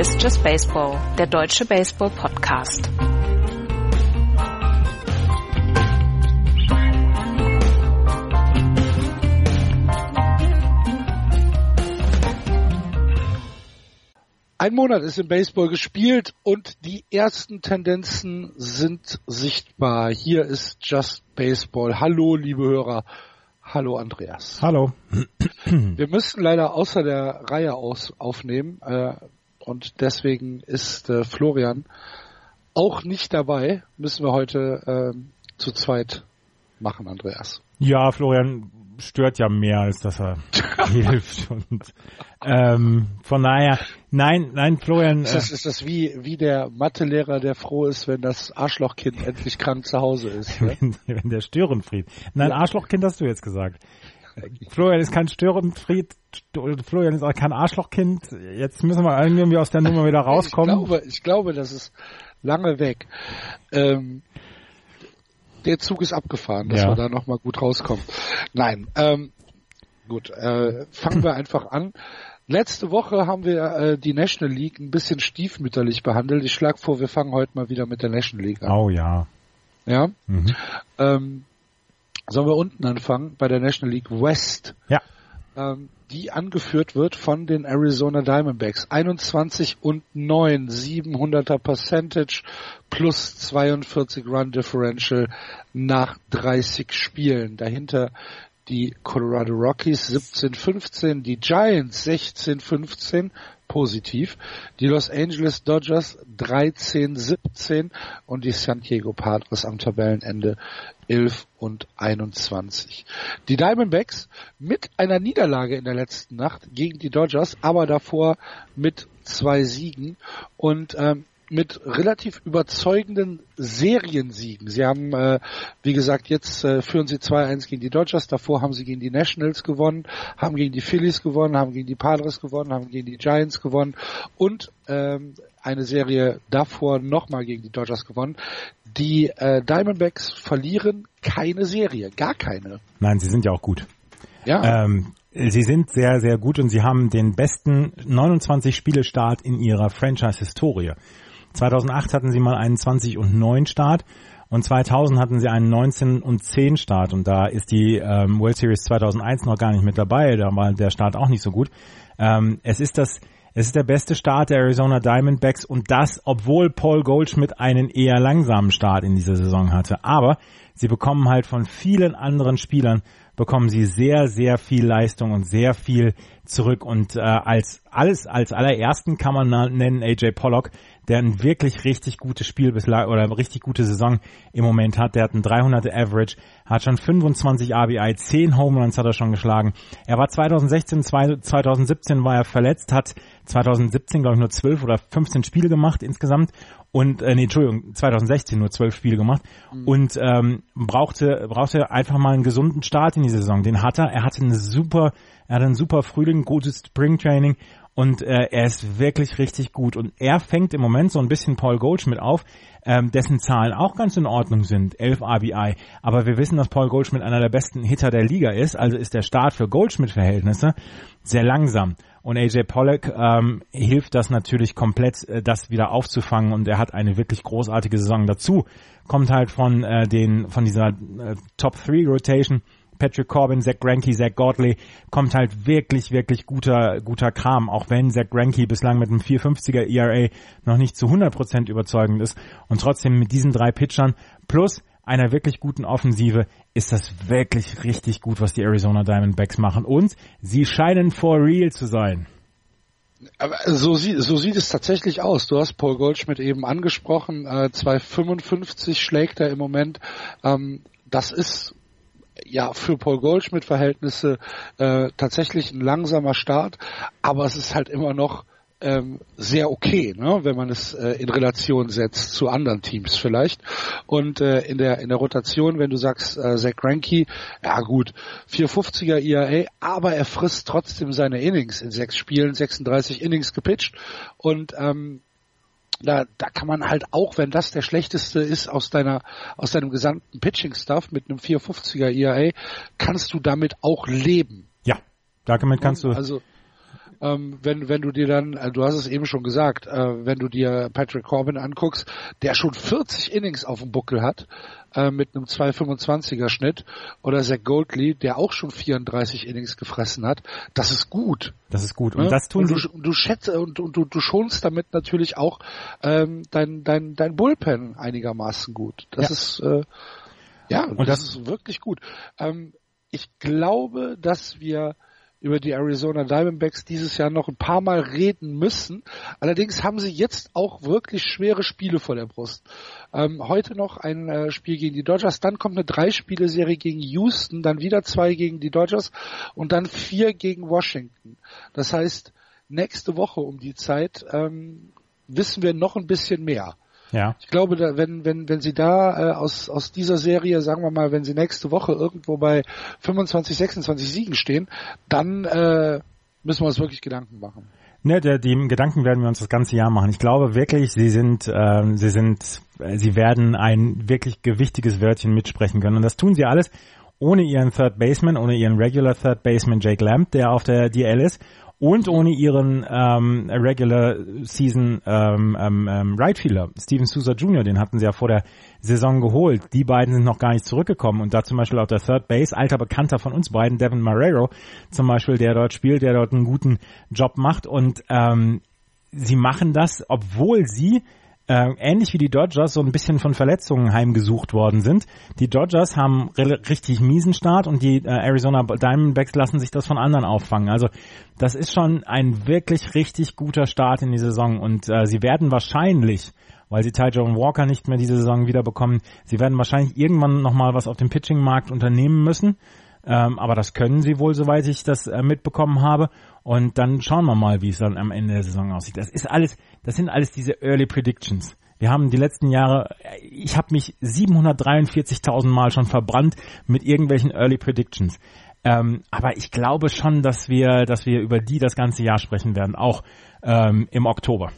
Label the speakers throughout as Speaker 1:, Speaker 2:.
Speaker 1: Hier ist Just Baseball, der deutsche Baseball-Podcast.
Speaker 2: Ein Monat ist im Baseball gespielt und die ersten Tendenzen sind sichtbar. Hier ist Just Baseball. Hallo, liebe Hörer. Hallo, Andreas.
Speaker 3: Hallo.
Speaker 2: Wir müssen leider außer der Reihe aus aufnehmen äh, und deswegen ist äh, Florian auch nicht dabei. Müssen wir heute äh, zu zweit machen, Andreas.
Speaker 3: Ja, Florian stört ja mehr, als dass er hilft. Und ähm, von daher, nein, nein, Florian.
Speaker 2: Ist das, ist das wie, wie der Mathelehrer, der froh ist, wenn das Arschlochkind endlich krank zu Hause ist? Ne?
Speaker 3: wenn, wenn der Störenfried. Nein, ja. Arschlochkind hast du jetzt gesagt. Florian ist kein Störenfried, Florian ist auch kein Arschlochkind. Jetzt müssen wir irgendwie aus der Nummer wieder rauskommen.
Speaker 2: Ich glaube, ich glaube, das ist lange weg. Ähm, der Zug ist abgefahren, dass ja. wir da nochmal gut rauskommen. Nein, ähm, gut, äh, fangen wir einfach an. Letzte Woche haben wir äh, die National League ein bisschen stiefmütterlich behandelt. Ich schlage vor, wir fangen heute mal wieder mit der National League an.
Speaker 3: Oh ja.
Speaker 2: Ja? Mhm. Ähm, sollen wir unten anfangen bei der National League West?
Speaker 3: Ja.
Speaker 2: Ähm, die angeführt wird von den Arizona Diamondbacks. 21 und 9, 700er Percentage plus 42 Run Differential nach 30 Spielen. Dahinter die Colorado Rockies 17-15, die Giants 16-15, positiv, die Los Angeles Dodgers 13-17 und die San Diego Padres am Tabellenende 11 und 21. Die Diamondbacks mit einer Niederlage in der letzten Nacht gegen die Dodgers, aber davor mit zwei Siegen und ähm, mit relativ überzeugenden Seriensiegen. Sie haben, äh, wie gesagt, jetzt äh, führen sie 2-1 gegen die Dodgers, davor haben sie gegen die Nationals gewonnen, haben gegen die Phillies gewonnen, haben gegen die Padres gewonnen, haben gegen die Giants gewonnen und ähm, eine Serie davor nochmal gegen die Dodgers gewonnen. Die äh, Diamondbacks verlieren keine Serie, gar keine.
Speaker 3: Nein, sie sind ja auch gut.
Speaker 2: Ja.
Speaker 3: Ähm, Sie sind sehr, sehr gut und sie haben den besten 29 Spiele-Start in ihrer Franchise-Historie. 2008 hatten sie mal einen 20 und 9 Start und 2000 hatten sie einen 19 und 10 Start und da ist die ähm, World Series 2001 noch gar nicht mit dabei, da war der Start auch nicht so gut. Ähm, es ist das es ist der beste Start der Arizona Diamondbacks und das, obwohl Paul Goldschmidt einen eher langsamen Start in dieser Saison hatte. Aber sie bekommen halt von vielen anderen Spielern bekommen sie sehr, sehr viel Leistung und sehr viel zurück. Und äh, als alles, als allerersten kann man nennen AJ Pollock, der ein wirklich richtig gutes Spiel bislang oder richtig gute Saison im Moment hat. Der hat ein 300 Average, hat schon 25 RBI, 10 Home Runs hat er schon geschlagen. Er war 2016, 2017 war er verletzt, hat 2017 glaube ich nur 12 oder 15 Spiele gemacht insgesamt und äh, nee, Entschuldigung, 2016 nur 12 Spiele gemacht mhm. und ähm, brauchte brauchte einfach mal einen gesunden Start in die Saison. Den hat er. Er hatte eine super, er hatte einen super Frühling, gutes Springtraining und äh, er ist wirklich richtig gut. Und er fängt im Moment so ein bisschen Paul Goldschmidt auf, ähm, dessen Zahlen auch ganz in Ordnung sind, 11 RBI. Aber wir wissen, dass Paul Goldschmidt einer der besten Hitter der Liga ist, also ist der Start für Goldschmidt-Verhältnisse sehr langsam. Und AJ Pollock ähm, hilft das natürlich komplett, äh, das wieder aufzufangen. Und er hat eine wirklich großartige Saison. Dazu. Kommt halt von äh, den von dieser äh, Top 3 Rotation. Patrick Corbin, Zach Greinke, Zach Godley, kommt halt wirklich, wirklich guter, guter Kram, auch wenn Zach Greinke bislang mit einem 450er ERA noch nicht zu 100% überzeugend ist. Und trotzdem mit diesen drei Pitchern plus einer wirklich guten Offensive ist das wirklich richtig gut, was die Arizona Diamondbacks machen und sie scheinen for real zu sein.
Speaker 2: Aber so, sieht, so sieht es tatsächlich aus. Du hast Paul Goldschmidt eben angesprochen. Äh, 2,55 schlägt er im Moment. Ähm, das ist ja für Paul Goldschmidt Verhältnisse äh, tatsächlich ein langsamer Start, aber es ist halt immer noch ähm, sehr okay, ne, wenn man es äh, in Relation setzt zu anderen Teams vielleicht. Und äh, in der in der Rotation, wenn du sagst äh, Zach Greinke, ja gut, 450er IAA, aber er frisst trotzdem seine Innings in sechs Spielen, 36 Innings gepitcht und ähm, da, da kann man halt auch, wenn das der schlechteste ist aus deiner, aus deinem gesamten Pitching-Stuff mit einem 450er ERA, kannst du damit auch leben.
Speaker 3: Ja, damit kannst du.
Speaker 2: Also, ähm, wenn, wenn du dir dann, äh, du hast es eben schon gesagt, äh, wenn du dir Patrick Corbin anguckst, der schon 40 Innings auf dem Buckel hat, äh, mit einem 2,25er Schnitt, oder Zach Goldley, der auch schon 34 Innings gefressen hat, das ist gut.
Speaker 3: Das ist gut. Und ne? das tun
Speaker 2: und du, du schätzt und, und du, du schonst damit natürlich auch ähm, dein, dein, dein Bullpen einigermaßen gut. Das ja. ist äh, ja, und das, das ist wirklich gut. Ähm, ich glaube, dass wir über die Arizona Diamondbacks dieses Jahr noch ein paar Mal reden müssen. Allerdings haben sie jetzt auch wirklich schwere Spiele vor der Brust. Ähm, heute noch ein äh, Spiel gegen die Dodgers, dann kommt eine Drei-Spiele-Serie gegen Houston, dann wieder zwei gegen die Dodgers und dann vier gegen Washington. Das heißt, nächste Woche um die Zeit ähm, wissen wir noch ein bisschen mehr.
Speaker 3: Ja.
Speaker 2: Ich glaube, da, wenn, wenn, wenn sie da äh, aus, aus dieser Serie, sagen wir mal, wenn sie nächste Woche irgendwo bei 25, 26 Siegen stehen, dann äh, müssen wir uns wirklich Gedanken machen.
Speaker 3: Ne, der, die Gedanken werden wir uns das ganze Jahr machen. Ich glaube wirklich, sie sind, äh, sie sind, äh, sie werden ein wirklich gewichtiges Wörtchen mitsprechen können. Und das tun sie alles ohne ihren Third Baseman, ohne ihren Regular Third Baseman Jake Lamb, der auf der DL ist und ohne ihren ähm, Regular Season ähm, ähm, ähm, Right Fielder, Steven Souza Jr., den hatten sie ja vor der Saison geholt. Die beiden sind noch gar nicht zurückgekommen und da zum Beispiel auf der Third Base, alter Bekannter von uns beiden, Devin Marrero zum Beispiel, der dort spielt, der dort einen guten Job macht und ähm, sie machen das, obwohl sie äh, ähnlich wie die Dodgers so ein bisschen von Verletzungen heimgesucht worden sind. Die Dodgers haben richtig miesen Start und die äh, Arizona Diamondbacks lassen sich das von anderen auffangen. Also das ist schon ein wirklich richtig guter Start in die Saison und äh, sie werden wahrscheinlich weil sie Ty Joe Walker nicht mehr diese Saison wiederbekommen. Sie werden wahrscheinlich irgendwann nochmal was auf dem Pitching-Markt unternehmen müssen. Ähm, aber das können sie wohl, soweit ich das äh, mitbekommen habe. Und dann schauen wir mal, wie es dann am Ende der Saison aussieht. Das ist alles, das sind alles diese Early Predictions. Wir haben die letzten Jahre, ich habe mich 743.000 Mal schon verbrannt mit irgendwelchen Early Predictions. Ähm, aber ich glaube schon, dass wir, dass wir über die das ganze Jahr sprechen werden, auch ähm, im Oktober.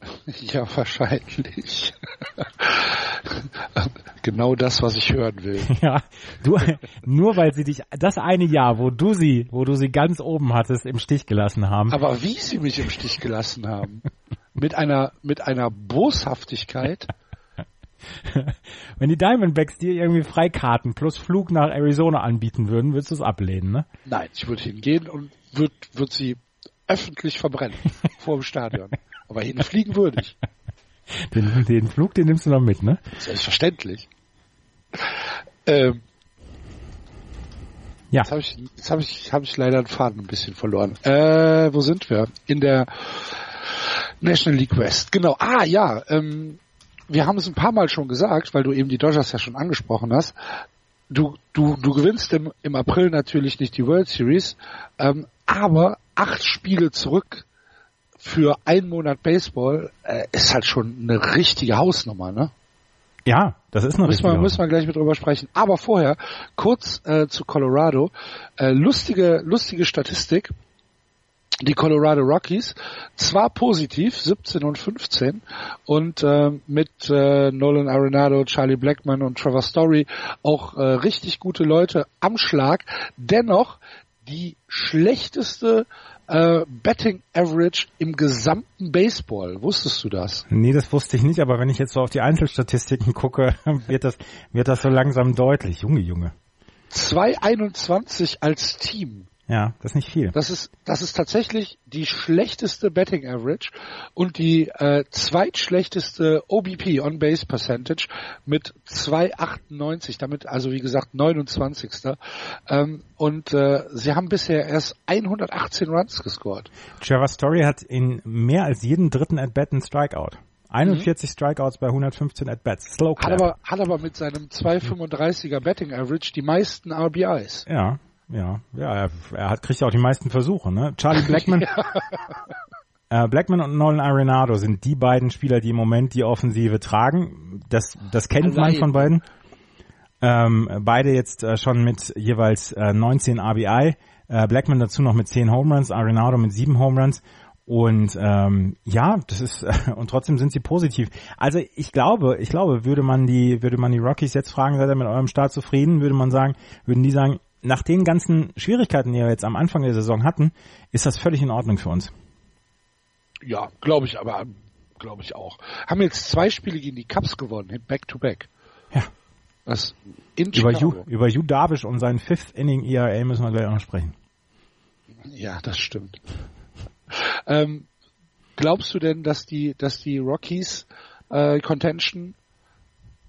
Speaker 2: Ja, wahrscheinlich. genau das, was ich hören will.
Speaker 3: Ja, du, nur weil sie dich das eine Jahr, wo du sie, wo du sie ganz oben hattest, im Stich gelassen haben.
Speaker 2: Aber wie sie mich im Stich gelassen haben. mit einer, mit einer Boshaftigkeit.
Speaker 3: Wenn die Diamondbacks dir irgendwie Freikarten plus Flug nach Arizona anbieten würden, würdest du es ablehnen, ne?
Speaker 2: Nein, ich würde hingehen und würde würd sie öffentlich verbrennen vor dem Stadion. Aber hinfliegen würde ich.
Speaker 3: Den, den Flug, den nimmst du noch mit, ne?
Speaker 2: Selbstverständlich. Ähm, ja. Jetzt habe ich, jetzt hab ich, hab ich leider den Faden ein bisschen verloren. Äh, wo sind wir? In der National League West. Genau. Ah, ja. Ähm, wir haben es ein paar Mal schon gesagt, weil du eben die Dodgers ja schon angesprochen hast. Du, du, du gewinnst im, im April natürlich nicht die World Series, ähm, aber acht Spiele zurück für einen Monat Baseball äh, ist halt schon eine richtige Hausnummer, ne?
Speaker 3: Ja, das ist eine
Speaker 2: müssen
Speaker 3: richtige
Speaker 2: wir, Müssen wir gleich mit drüber sprechen. Aber vorher kurz äh, zu Colorado. Äh, lustige, lustige Statistik. Die Colorado Rockies zwar positiv, 17 und 15 und äh, mit äh, Nolan Arenado, Charlie Blackman und Trevor Story auch äh, richtig gute Leute am Schlag. Dennoch die schlechteste äh, Betting Average im gesamten Baseball. Wusstest du das?
Speaker 3: Nee, das wusste ich nicht, aber wenn ich jetzt so auf die Einzelstatistiken gucke, wird das, wird das so langsam deutlich. Junge, Junge.
Speaker 2: 2,21 als Team.
Speaker 3: Ja, das ist nicht viel.
Speaker 2: Das ist, das ist tatsächlich die schlechteste Betting Average und die äh, zweitschlechteste OBP, On-Base Percentage, mit 2,98, damit also wie gesagt 29. Ähm, und äh, sie haben bisher erst 118 Runs gescored.
Speaker 3: Trevor Story hat in mehr als jeden dritten At-Bat einen Strikeout. 41 mhm. Strikeouts bei 115 At-Bats.
Speaker 2: Slow. Hat aber, hat aber mit seinem 2,35er Betting Average die meisten RBIs.
Speaker 3: Ja, ja, ja, er, er hat, kriegt auch die meisten Versuche, ne? Charlie Blackman. äh, Blackman und Nolan Arenado sind die beiden Spieler, die im Moment die Offensive tragen. Das, das kennt Allein. man von beiden. Ähm, beide jetzt äh, schon mit jeweils äh, 19 RBI. Äh, Blackman dazu noch mit 10 Home Runs, Arenado mit 7 Home Runs. Und ähm, ja, das ist und trotzdem sind sie positiv. Also ich glaube, ich glaube, würde man die, würde man die Rockies jetzt fragen, seid ihr mit eurem Start zufrieden, würde man sagen, würden die sagen, nach den ganzen Schwierigkeiten, die wir jetzt am Anfang der Saison hatten, ist das völlig in Ordnung für uns.
Speaker 2: Ja, glaube ich, aber glaube ich auch. Haben jetzt zwei Spiele gegen die Cubs gewonnen, back to back.
Speaker 3: Ja.
Speaker 2: Das in
Speaker 3: über. Hugh, über Hugh Darvish und seinen Fifth Inning ERA müssen wir gleich auch noch sprechen.
Speaker 2: Ja, das stimmt. ähm, glaubst du denn, dass die, dass die Rockies äh, Contention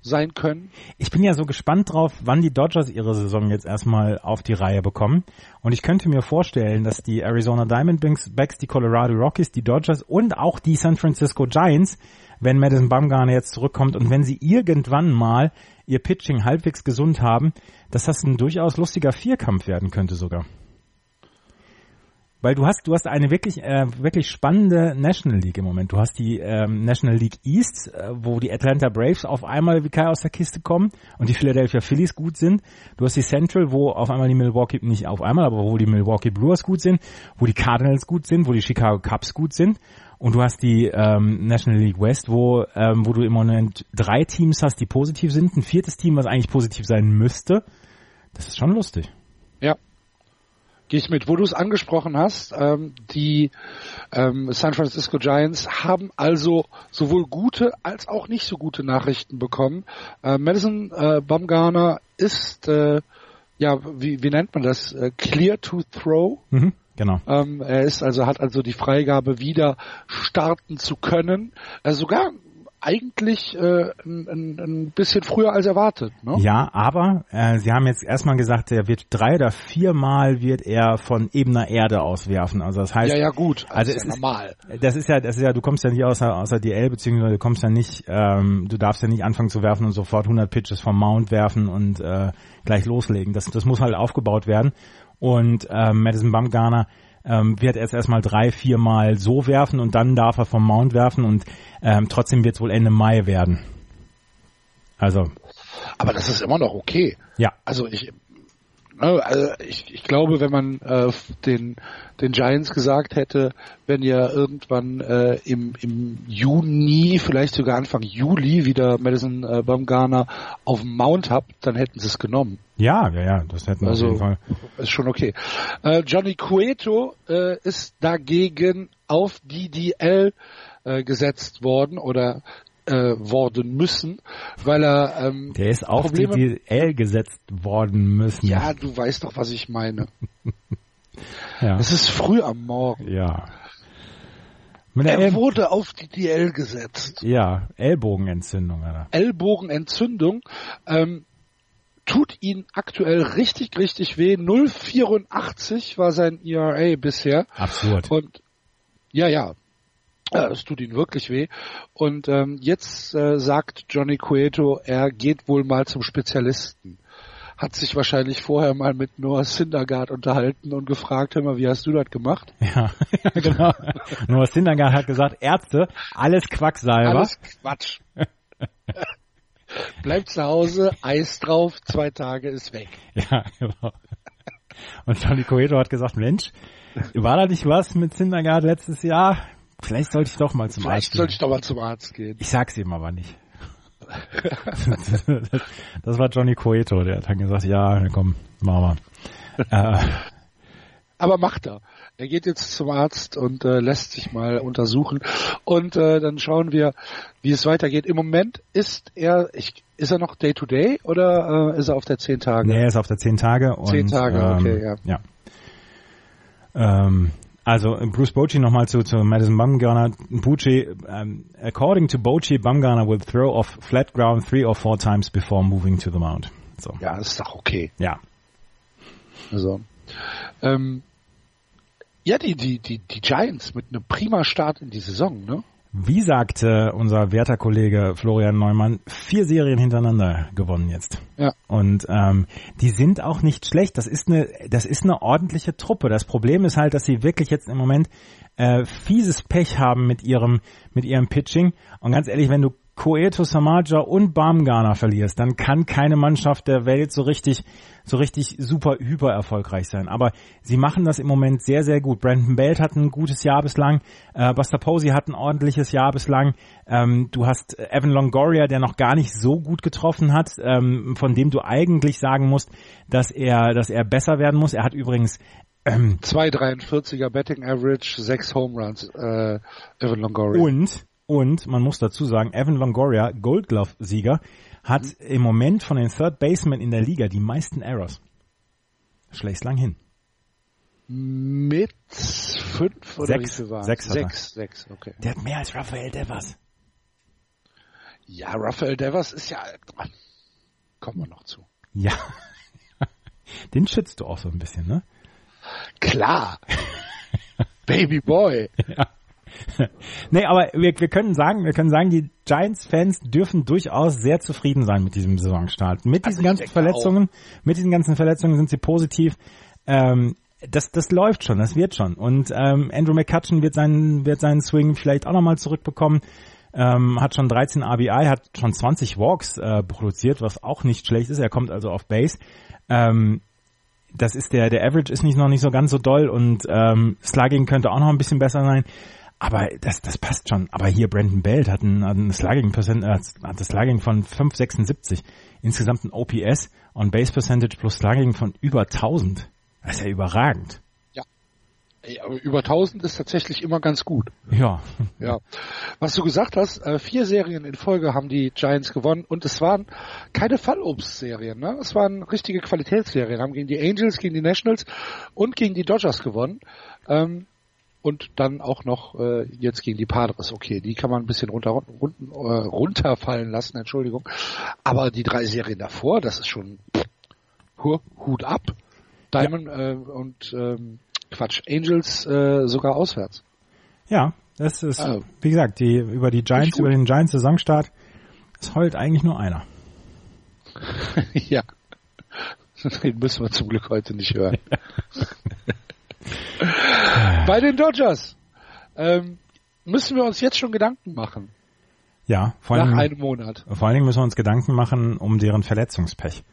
Speaker 2: sein können?
Speaker 3: Ich bin ja so gespannt drauf, wann die Dodgers ihre Saison jetzt erstmal auf die Reihe bekommen. Und ich könnte mir vorstellen, dass die Arizona Diamondbacks, die Colorado Rockies, die Dodgers und auch die San Francisco Giants, wenn Madison Bumgarner jetzt zurückkommt und wenn sie irgendwann mal ihr Pitching halbwegs gesund haben, dass das ein durchaus lustiger Vierkampf werden könnte sogar. Weil du hast, du hast eine wirklich, äh, wirklich spannende National League im Moment. Du hast die ähm, National League East, äh, wo die Atlanta Braves auf einmal wie Kai aus der Kiste kommen und die Philadelphia Phillies gut sind. Du hast die Central, wo auf einmal die Milwaukee, nicht auf einmal, aber wo die Milwaukee Brewers gut sind, wo die Cardinals gut sind, wo die Chicago Cubs gut sind. Und du hast die ähm, National League West, wo, ähm, wo du im Moment drei Teams hast, die positiv sind, ein viertes Team, was eigentlich positiv sein müsste. Das ist schon lustig.
Speaker 2: Ja. Gehe ich mit. Wo du es angesprochen hast, ähm, die ähm, San Francisco Giants haben also sowohl gute als auch nicht so gute Nachrichten bekommen. Äh, Madison äh, Bumgarner ist, äh, ja, wie, wie nennt man das? Äh, clear to throw.
Speaker 3: Mhm, genau.
Speaker 2: Ähm, er ist also hat also die Freigabe wieder starten zu können. Äh, sogar eigentlich äh, ein, ein, bisschen früher als erwartet. Ne?
Speaker 3: Ja, aber äh, Sie haben jetzt erstmal gesagt, er wird drei oder viermal wird er von ebener Erde aus werfen. Also das heißt,
Speaker 2: Ja, ja, gut.
Speaker 3: Also
Speaker 2: ist
Speaker 3: es
Speaker 2: ja
Speaker 3: ist-
Speaker 2: normal.
Speaker 3: das ist ja, das ist ja, du kommst ja nicht außer außer DL beziehungsweise du kommst ja nicht, ähm, du darfst ja nicht anfangen zu werfen und sofort 100 Pitches vom Mount werfen und äh, gleich loslegen. Das, das muss halt aufgebaut werden. Und ähm, Madison Bumgarner ähm, wird erst erstmal drei, viermal so werfen und dann darf er vom Mount werfen und ähm, trotzdem wird es wohl Ende Mai werden. Also
Speaker 2: Aber das ist immer noch okay.
Speaker 3: ja,
Speaker 2: Also ich, also ich, ich glaube, wenn man äh, den, den Giants gesagt hätte, wenn ihr irgendwann äh, im, im Juni, vielleicht sogar Anfang Juli wieder Madison äh, Bumgarner auf dem Mount habt, dann hätten sie es genommen.
Speaker 3: ja, ja, ja, das hätten wir
Speaker 2: Also-
Speaker 3: auf jeden Fall.
Speaker 2: Ist schon okay. Äh, Johnny Cueto äh, ist dagegen auf die DL äh, gesetzt worden oder äh, worden müssen, weil er ähm,
Speaker 3: Der ist auf
Speaker 2: Probleme-
Speaker 3: die DL gesetzt worden müssen.
Speaker 2: ja, du weißt doch, was ich meine.
Speaker 3: ja.
Speaker 2: Es ist früh am Morgen.
Speaker 3: ja.
Speaker 2: Er
Speaker 3: El
Speaker 2: wurde auf die DL gesetzt.
Speaker 3: ja, Ellbogenentzündung, Alter.
Speaker 2: Ellbogenentzündung ähm, tut ihn aktuell richtig, richtig weh. 0,84 war sein ERA bisher.
Speaker 3: Absurd.
Speaker 2: Und ja, ja, äh, es tut ihn wirklich weh. Und ähm, jetzt äh, sagt Johnny Cueto, er geht wohl mal zum Spezialisten. Hat sich wahrscheinlich vorher mal mit Noah Syndergaard unterhalten und gefragt, hör mal, wie hast du das gemacht?
Speaker 3: Ja, genau. Noah Syndergaard hat gesagt, Ärzte, alles Quacksalber.
Speaker 2: Alles Quatsch. Bleibt zu Hause, Eis drauf, zwei Tage ist weg.
Speaker 3: Ja, genau. Und Johnny Coeto hat gesagt, Mensch, war da nicht was mit Syndergaard letztes Jahr? Vielleicht sollte ich doch mal zum
Speaker 2: Vielleicht
Speaker 3: Arzt
Speaker 2: sollte
Speaker 3: gehen.
Speaker 2: ich doch mal zum Arzt gehen.
Speaker 3: Ich sag's ihm aber nicht. das, war Johnny Coeto, der hat dann gesagt, ja, komm, machen wir. Äh,
Speaker 2: Aber macht er. Er geht jetzt zum Arzt und äh, lässt sich mal untersuchen. Und äh, dann schauen wir, wie es weitergeht. Im Moment ist er, ich, ist er noch Day to Day oder äh, ist er auf der 10 Tage?
Speaker 3: Nee, er ist auf der 10 Tage. Und,
Speaker 2: 10 Tage,
Speaker 3: ähm,
Speaker 2: okay, ja.
Speaker 3: ja. Ähm, also Bruce Bochy nochmal zu, zu Madison Bumgarner. Bochy, um, according to Bochy, Bumgarner will throw off flat ground three or four times before moving to the mound. So.
Speaker 2: Ja, das ist doch okay.
Speaker 3: Ja.
Speaker 2: Also, ähm, ja, die, die, die, die Giants mit einem prima Start in die Saison, ne?
Speaker 3: Wie sagte unser werter Kollege Florian Neumann, vier Serien hintereinander gewonnen jetzt.
Speaker 2: Ja.
Speaker 3: Und ähm, die sind auch nicht schlecht. Das ist eine, das ist eine ordentliche Truppe. Das Problem ist halt, dass sie wirklich jetzt im Moment äh, fieses Pech haben mit ihrem, mit ihrem Pitching. Und ganz ehrlich, wenn du Coeto Samaja und Baumgarner verlierst, dann kann keine Mannschaft der Welt so richtig, so richtig super hyper erfolgreich sein. Aber sie machen das im Moment sehr, sehr gut. Brandon Belt hat ein gutes Jahr bislang, äh, Buster Posey hat ein ordentliches Jahr bislang. Ähm, du hast Evan Longoria, der noch gar nicht so gut getroffen hat, ähm, von dem du eigentlich sagen musst, dass er, dass er besser werden muss. Er hat übrigens
Speaker 2: ähm, 2,43er Betting Average, 6 Home Runs, äh, Evan Longoria.
Speaker 3: Und und man muss dazu sagen, Evan Longoria, Gold Glove Sieger, hat mhm. im Moment von den Third Basemen in der Liga die meisten Errors. Schlägst lang hin.
Speaker 2: Mit fünf oder
Speaker 3: sechs, wie viel war Sechs,
Speaker 2: sechs, sechs, okay.
Speaker 3: Der hat mehr als Rafael Devers.
Speaker 2: Ja, Rafael Devers ist ja, kommen wir noch zu.
Speaker 3: Ja. Den schützt du auch so ein bisschen, ne?
Speaker 2: Klar. Baby Boy. Ja.
Speaker 3: nee, aber wir, wir können sagen, wir können sagen, die Giants-Fans dürfen durchaus sehr zufrieden sein mit diesem Saisonstart. Mit diesen also ganzen Verletzungen, auch. mit diesen ganzen Verletzungen sind sie positiv. Ähm, das, das läuft schon, das wird schon. Und ähm, Andrew McCutcheon wird seinen, wird seinen Swing vielleicht auch nochmal zurückbekommen. Ähm, hat schon 13 RBI, hat schon 20 Walks äh, produziert, was auch nicht schlecht ist. Er kommt also auf Base. Ähm, das ist der, der Average ist nicht noch nicht so ganz so doll und ähm, Slugging könnte auch noch ein bisschen besser sein. Aber das, das passt schon. Aber hier Brandon Belt hat ein, hat ein Slugging, Percent, äh, hat das Slugging von 5,76. Insgesamt ein OPS on Base Percentage plus Slugging von über 1000. Das ist ja überragend.
Speaker 2: Ja. Aber über 1000 ist tatsächlich immer ganz gut.
Speaker 3: Ja.
Speaker 2: Ja. Was du gesagt hast, äh, vier Serien in Folge haben die Giants gewonnen und es waren keine Fallobst-Serien, ne? Es waren richtige Qualitätsserien. Haben gegen die Angels, gegen die Nationals und gegen die Dodgers gewonnen. Ähm, und dann auch noch äh, jetzt gegen die Padres. Okay, die kann man ein bisschen runter, runter, äh, runterfallen lassen, Entschuldigung. Aber die drei Serien davor, das ist schon pff, Hut ab. Diamond ja. äh, und ähm, Quatsch, Angels äh, sogar auswärts.
Speaker 3: Ja, das ist, also, wie gesagt, die über die Giants, über den Giants Saisonstart, es heult eigentlich nur einer.
Speaker 2: ja. Den müssen wir zum Glück heute nicht hören. Bei den Dodgers ähm, müssen wir uns jetzt schon Gedanken machen.
Speaker 3: Ja,
Speaker 2: vor allem, nach einem Monat.
Speaker 3: Vor allen Dingen müssen wir uns Gedanken machen um deren Verletzungspech.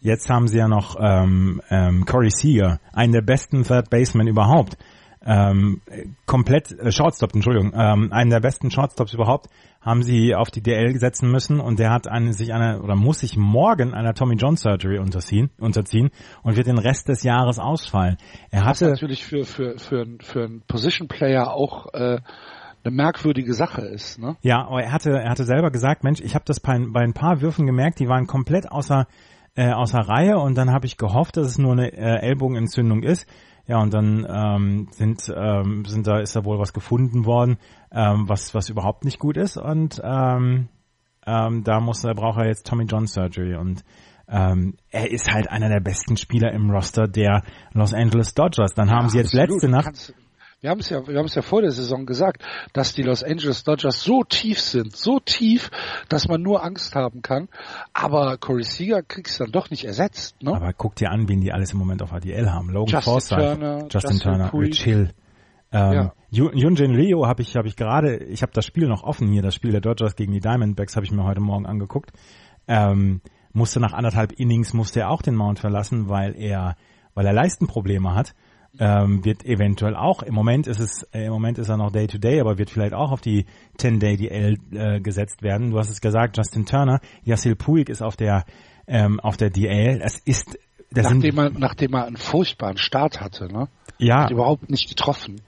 Speaker 3: Jetzt haben sie ja noch ähm, ähm, Corey Seager, einen der besten Third Basemen überhaupt, ähm, komplett äh, Shortstop, Entschuldigung, ähm, einen der besten Shortstops überhaupt, haben sie auf die DL setzen müssen und der hat eine, sich einer oder muss sich morgen einer Tommy John Surgery unterziehen, unterziehen und wird den Rest des Jahres ausfallen. Er hatte
Speaker 2: Was natürlich für für für für einen Position Player auch äh, eine merkwürdige Sache ist, ne?
Speaker 3: Ja, aber er hatte er hatte selber gesagt, Mensch, ich habe das bei, bei ein paar Würfen gemerkt, die waren komplett außer äh, außer Reihe und dann habe ich gehofft, dass es nur eine äh, Ellbogenentzündung ist. Ja, und dann ähm, sind, ähm, sind da ist da wohl was gefunden worden, ähm, was was überhaupt nicht gut ist und ähm, ähm, da muss da braucht er jetzt Tommy John Surgery und ähm, er ist halt einer der besten Spieler im Roster der Los Angeles Dodgers. Dann haben ja, sie jetzt letzte Nacht
Speaker 2: kannst, wir haben es ja, wir haben es ja vor der Saison gesagt, dass die Los Angeles Dodgers so tief sind, so tief, dass man nur Angst haben kann. Aber Corey Seager kriegst dann doch nicht ersetzt. Ne?
Speaker 3: Aber guck dir an, wen die alles im Moment auf ADL haben. Logan
Speaker 2: Justin
Speaker 3: Forsythe, Justin, Justin Turner, Rich Hill. Ähm, ja. Yunjin Leo habe ich, habe ich gerade, ich habe das Spiel noch offen hier, das Spiel der Dodgers gegen die Diamondbacks habe ich mir heute Morgen angeguckt. Ähm, musste nach anderthalb Innings musste er auch den Mount verlassen, weil er, weil er Leistenprobleme hat ähm, wird eventuell auch, im Moment ist es, äh, im Moment ist er noch Day to Day, aber wird vielleicht auch auf die 10-Day DL äh, gesetzt werden. Du hast es gesagt, Justin Turner, Yassil Puig ist auf der, ähm, auf der DL. Es ist,
Speaker 2: das nachdem er, nachdem er einen furchtbaren Start hatte, ne?
Speaker 3: Ja.
Speaker 2: Hat überhaupt nicht getroffen.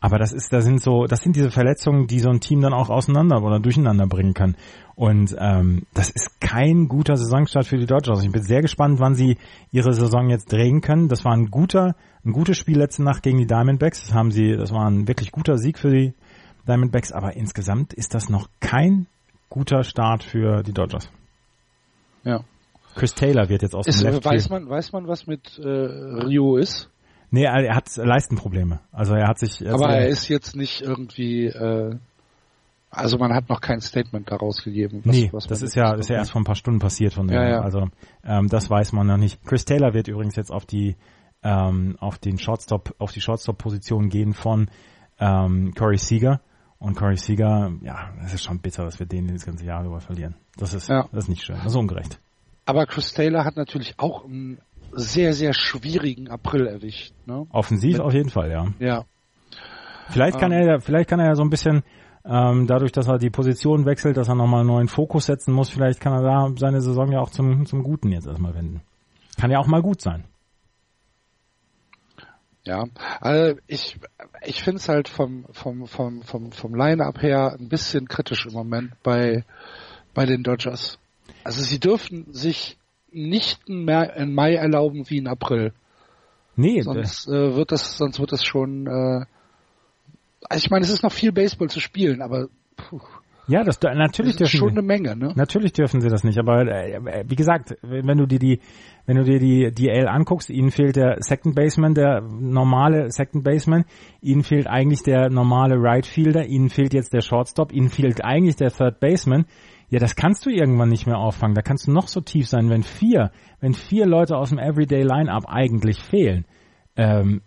Speaker 3: Aber das ist, da sind so, das sind diese Verletzungen, die so ein Team dann auch auseinander oder durcheinander bringen kann. Und ähm, das ist kein guter Saisonstart für die Dodgers. Ich bin sehr gespannt, wann sie ihre Saison jetzt drehen können. Das war ein guter, ein gutes Spiel letzte Nacht gegen die Diamondbacks. Das haben sie, das war ein wirklich guter Sieg für die Diamondbacks. Aber insgesamt ist das noch kein guter Start für die Dodgers.
Speaker 2: Ja.
Speaker 3: Chris Taylor wird jetzt aus ist, dem Left
Speaker 2: weiß man, weiß man, was mit äh, Rio ist?
Speaker 3: Nee, er hat Leistenprobleme. Also er hat sich.
Speaker 2: Aber er ist jetzt nicht irgendwie. Äh, also man hat noch kein Statement daraus gegeben.
Speaker 3: Was, nee, was das ist ja, das ist ja erst vor ein paar Stunden passiert von dem. Ja, ja. Also ähm, das weiß man noch nicht. Chris Taylor wird übrigens jetzt auf die ähm, auf den Shortstop, auf die Shortstop-Position gehen von ähm, Corey Seager Und Corey Seager, ja, das ist schon bitter, dass wir den das ganze Jahr über verlieren. Das ist,
Speaker 2: Ja.
Speaker 3: das ist nicht schön, das ist ungerecht.
Speaker 2: Aber Chris Taylor hat natürlich auch einen sehr, sehr schwierigen April erwischt. Ne?
Speaker 3: Offensiv
Speaker 2: Mit-
Speaker 3: auf jeden Fall, ja.
Speaker 2: Ja.
Speaker 3: Vielleicht kann
Speaker 2: Ähm.
Speaker 3: er, ja- vielleicht kann er ja so ein bisschen, ähm, dadurch, dass er die Position wechselt, dass er nochmal einen neuen Fokus setzen muss, vielleicht kann er da seine Saison ja auch zum, zum Guten jetzt erstmal wenden. Kann ja auch mal gut sein.
Speaker 2: Ja, also ich, ich finde es halt vom, vom, vom, vom, vom Line-Up her ein bisschen kritisch im Moment bei, bei den Dodgers. Also sie dürfen sich nicht mehr in Mai erlauben wie in April.
Speaker 3: Nee,
Speaker 2: Sonst äh, wird das, sonst wird das schon. Äh, also ich meine, es ist noch viel Baseball zu spielen, aber puh,
Speaker 3: ja, das natürlich
Speaker 2: das ist
Speaker 3: dürfen
Speaker 2: schon
Speaker 3: sie.
Speaker 2: eine Menge, ne?
Speaker 3: Natürlich dürfen sie das nicht, aber äh, wie gesagt, wenn du dir die, wenn du dir die DL anguckst, ihnen fehlt der Second Baseman, der normale Second Baseman, ihnen fehlt eigentlich der normale Right Fielder, ihnen fehlt jetzt der Shortstop, ihnen fehlt eigentlich der Third Baseman. Ja, das kannst du irgendwann nicht mehr auffangen. Da kannst du noch so tief sein, wenn vier, wenn vier Leute aus dem Everyday Lineup eigentlich fehlen. Ähm,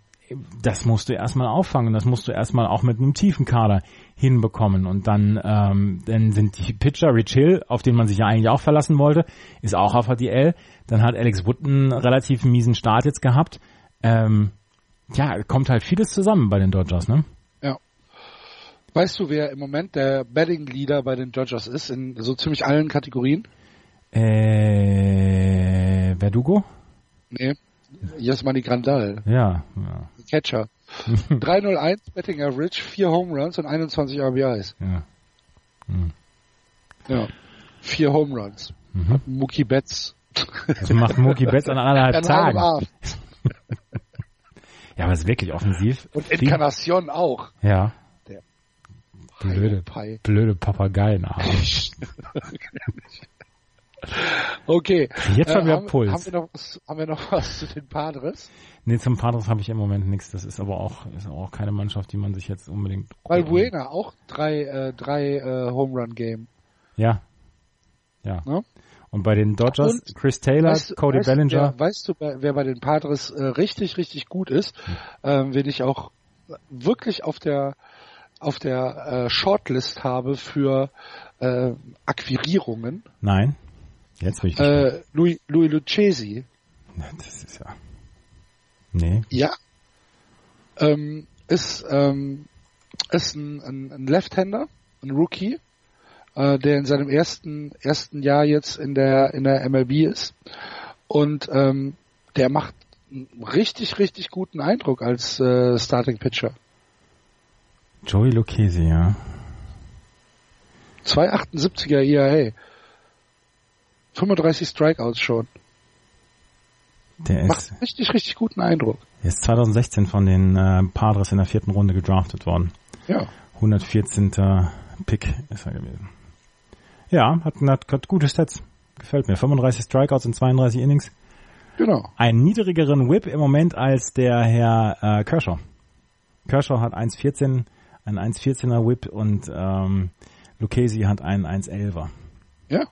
Speaker 3: das musst du erstmal auffangen, das musst du erstmal auch mit einem tiefen Kader hinbekommen und dann, ähm, dann sind die Pitcher, Rich Hill, auf den man sich ja eigentlich auch verlassen wollte, ist auch auf der DL, dann hat Alex Wood einen relativ miesen Start jetzt gehabt, ähm, ja, kommt halt vieles zusammen bei den Dodgers, ne?
Speaker 2: Weißt du, wer im Moment der Betting Leader bei den Dodgers ist in so ziemlich allen Kategorien?
Speaker 3: Äh, Verdugo?
Speaker 2: Nee. Yasmani Grandal,
Speaker 3: Ja, ja,
Speaker 2: Catcher. 301 Betting Average, 4 Home Runs und 21 RBIs.
Speaker 3: ja.
Speaker 2: Ja. Vier Home Runs.
Speaker 3: Mhm.
Speaker 2: Mookie Betts.
Speaker 3: Das macht Mookie Betts an anderthalb
Speaker 2: An
Speaker 3: Tagen. Ja, aber es ist wirklich offensiv.
Speaker 2: Und Encarnacion auch.
Speaker 3: Ja. Blöde,
Speaker 2: Pai.
Speaker 3: blöde Papageienarme.
Speaker 2: Okay.
Speaker 3: Jetzt haben wir
Speaker 2: haben,
Speaker 3: Puls.
Speaker 2: Haben wir, noch was, haben wir noch was zu den Padres?
Speaker 3: Nee, zum Padres habe ich im Moment nichts. Das ist aber auch, ist auch keine Mannschaft, die man sich jetzt unbedingt.
Speaker 2: Valbuena auch drei, äh, drei äh, Home Run Game.
Speaker 3: Ja. Ja.
Speaker 2: Ne?
Speaker 3: Und bei den Dodgers,
Speaker 2: Und
Speaker 3: Chris Taylor,
Speaker 2: Weißt
Speaker 3: Cody
Speaker 2: weißt
Speaker 3: Bellinger.
Speaker 2: Wer, weißt du, wer wer bei den Padres äh, richtig, richtig gut ist, ähm, wen ich auch wirklich auf der auf der äh, Shortlist habe für äh, Akquirierungen,
Speaker 3: Nein. Jetzt will ich.
Speaker 2: äh, Louis, Louis Lucchesi.
Speaker 3: das ist ja. Nee.
Speaker 2: Ja. Ähm, ist ähm, ist ein, ein, ein Left-Hander, ein Rookie, äh, der in seinem ersten ersten Jahr jetzt in der in der MLB ist und ähm, der macht einen richtig richtig guten Eindruck als äh, Starting Pitcher.
Speaker 3: Joey Lucchesi, ja.
Speaker 2: 278er ERA. 35 Strikeouts schon.
Speaker 3: Der
Speaker 2: Macht
Speaker 3: ist,
Speaker 2: richtig, richtig guten Eindruck.
Speaker 3: der ist 2016 von den äh, Padres in der vierten Runde gedraftet worden.
Speaker 2: Ja.
Speaker 3: 114. Pick ist er gewesen. Ja, hat, hat, hat gute Stats. Gefällt mir. 35 Strikeouts in 32 Innings.
Speaker 2: Genau.
Speaker 3: Einen niedrigeren Whip im Moment als der Herr äh, Kershaw. Kershaw hat 1,14, ein 1,14er Whip und ähm, Lucchesi hat einen 1,11er.
Speaker 2: Ja.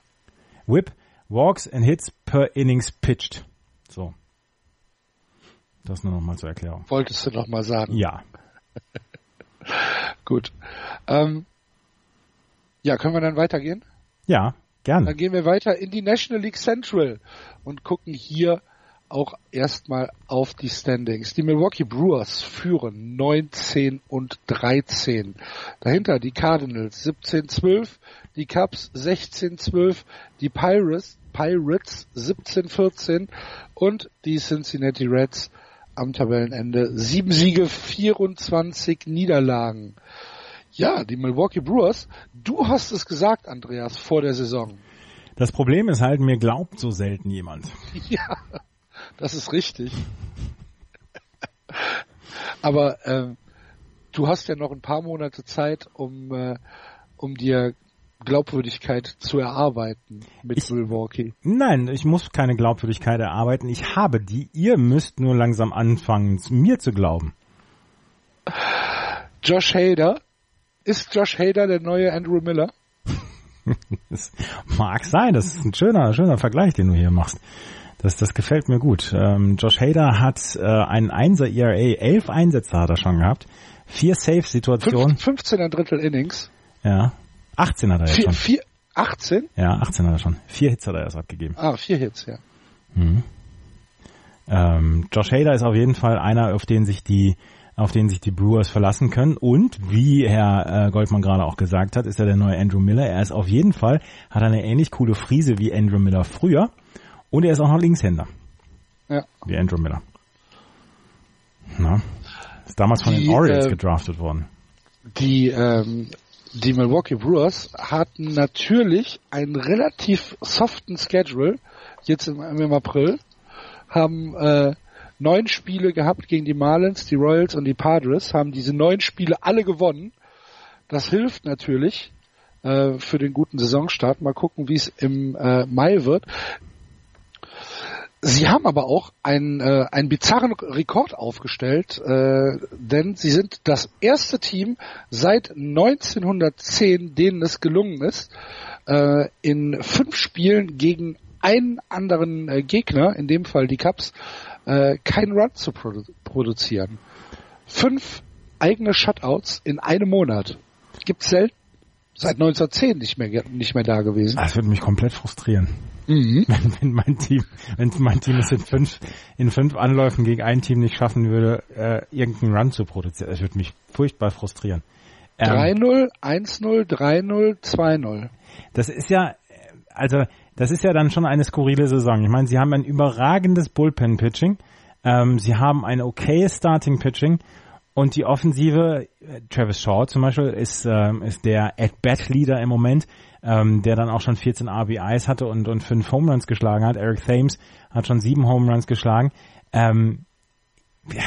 Speaker 3: Whip, Walks and Hits per Innings pitched. So. Das nur noch mal zur Erklärung.
Speaker 2: Wolltest du noch mal sagen.
Speaker 3: Ja.
Speaker 2: Gut. Ähm, ja, können wir dann weitergehen?
Speaker 3: Ja, gerne.
Speaker 2: Dann gehen wir weiter in die National League Central und gucken hier auch erstmal auf die Standings. Die Milwaukee Brewers führen 19 und 13. Dahinter die Cardinals 17-12, die Cubs 16-12, die Pirates, Pirates 17-14 und die Cincinnati Reds am Tabellenende sieben Siege, 24 Niederlagen. Ja, die Milwaukee Brewers, du hast es gesagt, Andreas, vor der Saison.
Speaker 3: Das Problem ist halt, mir glaubt so selten jemand.
Speaker 2: Ja, das ist richtig. Aber ähm, du hast ja noch ein paar Monate Zeit, um, äh, um dir Glaubwürdigkeit zu erarbeiten mit
Speaker 3: Ich-
Speaker 2: Milwaukee.
Speaker 3: Nein, ich muss keine Glaubwürdigkeit erarbeiten. Ich habe die. Ihr müsst nur langsam anfangen, mir zu glauben.
Speaker 2: Josh Hader, ist Josh Hader der neue Andrew Miller?
Speaker 3: Das mag sein, das ist ein schöner, schöner Vergleich, den du hier machst. Das, das gefällt mir gut. Ähm, Josh Hader hat äh, einen Einser ERA, elf Einsätze hat er schon gehabt, vier Safe-Situationen.
Speaker 2: 15 ein Drittel Innings.
Speaker 3: Ja, 18 hat er jetzt
Speaker 2: Vier,
Speaker 3: schon.
Speaker 2: vier, 18?
Speaker 3: Ja, 18 hat er schon. Vier Hits hat er erst abgegeben.
Speaker 2: Ah, vier Hits, ja.
Speaker 3: Mhm. Ähm, Josh Hader ist auf jeden Fall einer, auf den sich die auf den sich die Brewers verlassen können. Und wie Herr äh, Goldmann gerade auch gesagt hat, ist er der neue Andrew Miller. Er ist auf jeden Fall, hat eine ähnlich coole Frise wie Andrew Miller früher. Und er ist auch noch Linkshänder.
Speaker 2: Ja.
Speaker 3: Wie Andrew Miller. Na, ist damals von
Speaker 2: Die,
Speaker 3: den Orioles
Speaker 2: äh,
Speaker 3: gedraftet worden.
Speaker 2: Die, ähm, die Milwaukee Brewers hatten natürlich einen relativ soften Schedule jetzt im, im April, haben äh, neun Spiele gehabt gegen die Marlins, die Royals und die Padres, haben diese neun Spiele alle gewonnen. Das hilft natürlich äh, für den guten Saisonstart. Mal gucken, wie es im äh, Mai wird. Sie haben aber auch einen, äh, einen bizarren Rekord aufgestellt, äh, denn sie sind das erste Team seit 1910, denen es gelungen ist, äh, in fünf Spielen gegen einen anderen äh, Gegner, in dem Fall die Cubs, äh, keinen Run zu produ produzieren. Fünf eigene Shutouts in einem Monat. Gibt's selten. Seit 1910 nicht mehr, nicht mehr da gewesen.
Speaker 3: Das würde mich komplett frustrieren.
Speaker 2: Mhm.
Speaker 3: wenn, wenn mein Team, wenn mein Team es in fünf, in fünf Anläufen gegen ein Team nicht schaffen würde, äh, irgendeinen Run zu produzieren. Das würde mich furchtbar frustrieren. Ähm,
Speaker 2: 3-0, 1-0, 3-0, 2-0.
Speaker 3: das ist ja, also das ist ja dann schon eine skurrile Saison. Ich meine, sie haben ein überragendes Bullpen-Pitching, ähm, sie haben ein okayes Starting-Pitching und die Offensive, äh, Travis Shaw zum Beispiel, ist, ähm, ist der At-Bat-Leader im Moment, ähm, der dann auch schon 14 RBIs hatte und, und fünf Home Runs geschlagen hat. Eric Thames hat schon sieben Home Runs geschlagen. Ähm, ja,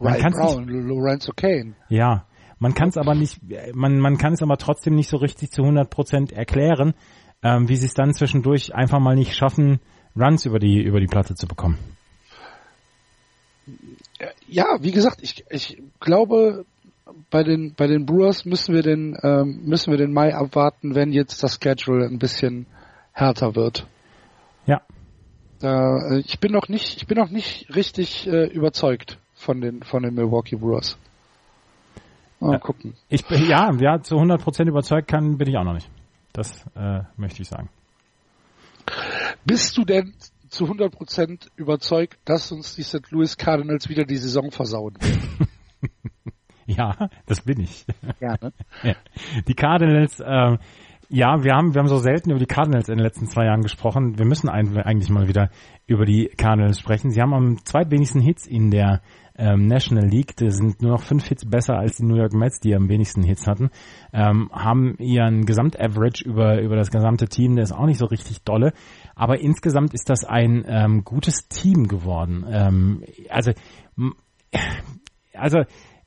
Speaker 3: man
Speaker 2: Ryan
Speaker 3: kann's nicht,
Speaker 2: Brown, Lorenzo Kane.
Speaker 3: ja, man kann es aber nicht, man, man kann es aber trotzdem nicht so richtig zu 100 Prozent erklären, ähm, wie sie es dann zwischendurch einfach mal nicht schaffen, Runs über die, über die Platte zu bekommen.
Speaker 2: Ja, wie gesagt, ich, ich glaube, bei den, bei den Brewers müssen wir den, ähm, müssen wir den Mai abwarten, wenn jetzt das Schedule ein bisschen härter wird.
Speaker 3: Ja.
Speaker 2: Äh, ich bin noch nicht, ich bin noch nicht richtig äh, überzeugt von den, von den Milwaukee Brewers. Mal
Speaker 3: Ja.
Speaker 2: gucken.
Speaker 3: Ich bin, ja, ja, zu 100 Prozent überzeugt kann, bin ich auch noch nicht. Das äh, möchte ich sagen.
Speaker 2: Bist du denn zu 100% überzeugt, dass uns die St. Louis Cardinals wieder die Saison versauen?
Speaker 3: Ja, das bin ich.
Speaker 2: Ja, ne?
Speaker 3: Ja. Die Cardinals, äh, ja, wir haben, wir haben so selten über die Cardinals in den letzten zwei Jahren gesprochen. Wir müssen ein- eigentlich mal wieder über die Cardinals sprechen. Sie haben am zweitwenigsten Hits in der ähm, National League. Das sind nur noch fünf Hits besser als die New York Mets, die am wenigsten Hits hatten. Ähm, haben ihren Gesamtaverage über, über das gesamte Team, der ist auch nicht so richtig dolle. Aber insgesamt ist das ein ähm, gutes Team geworden. Ähm, also, also,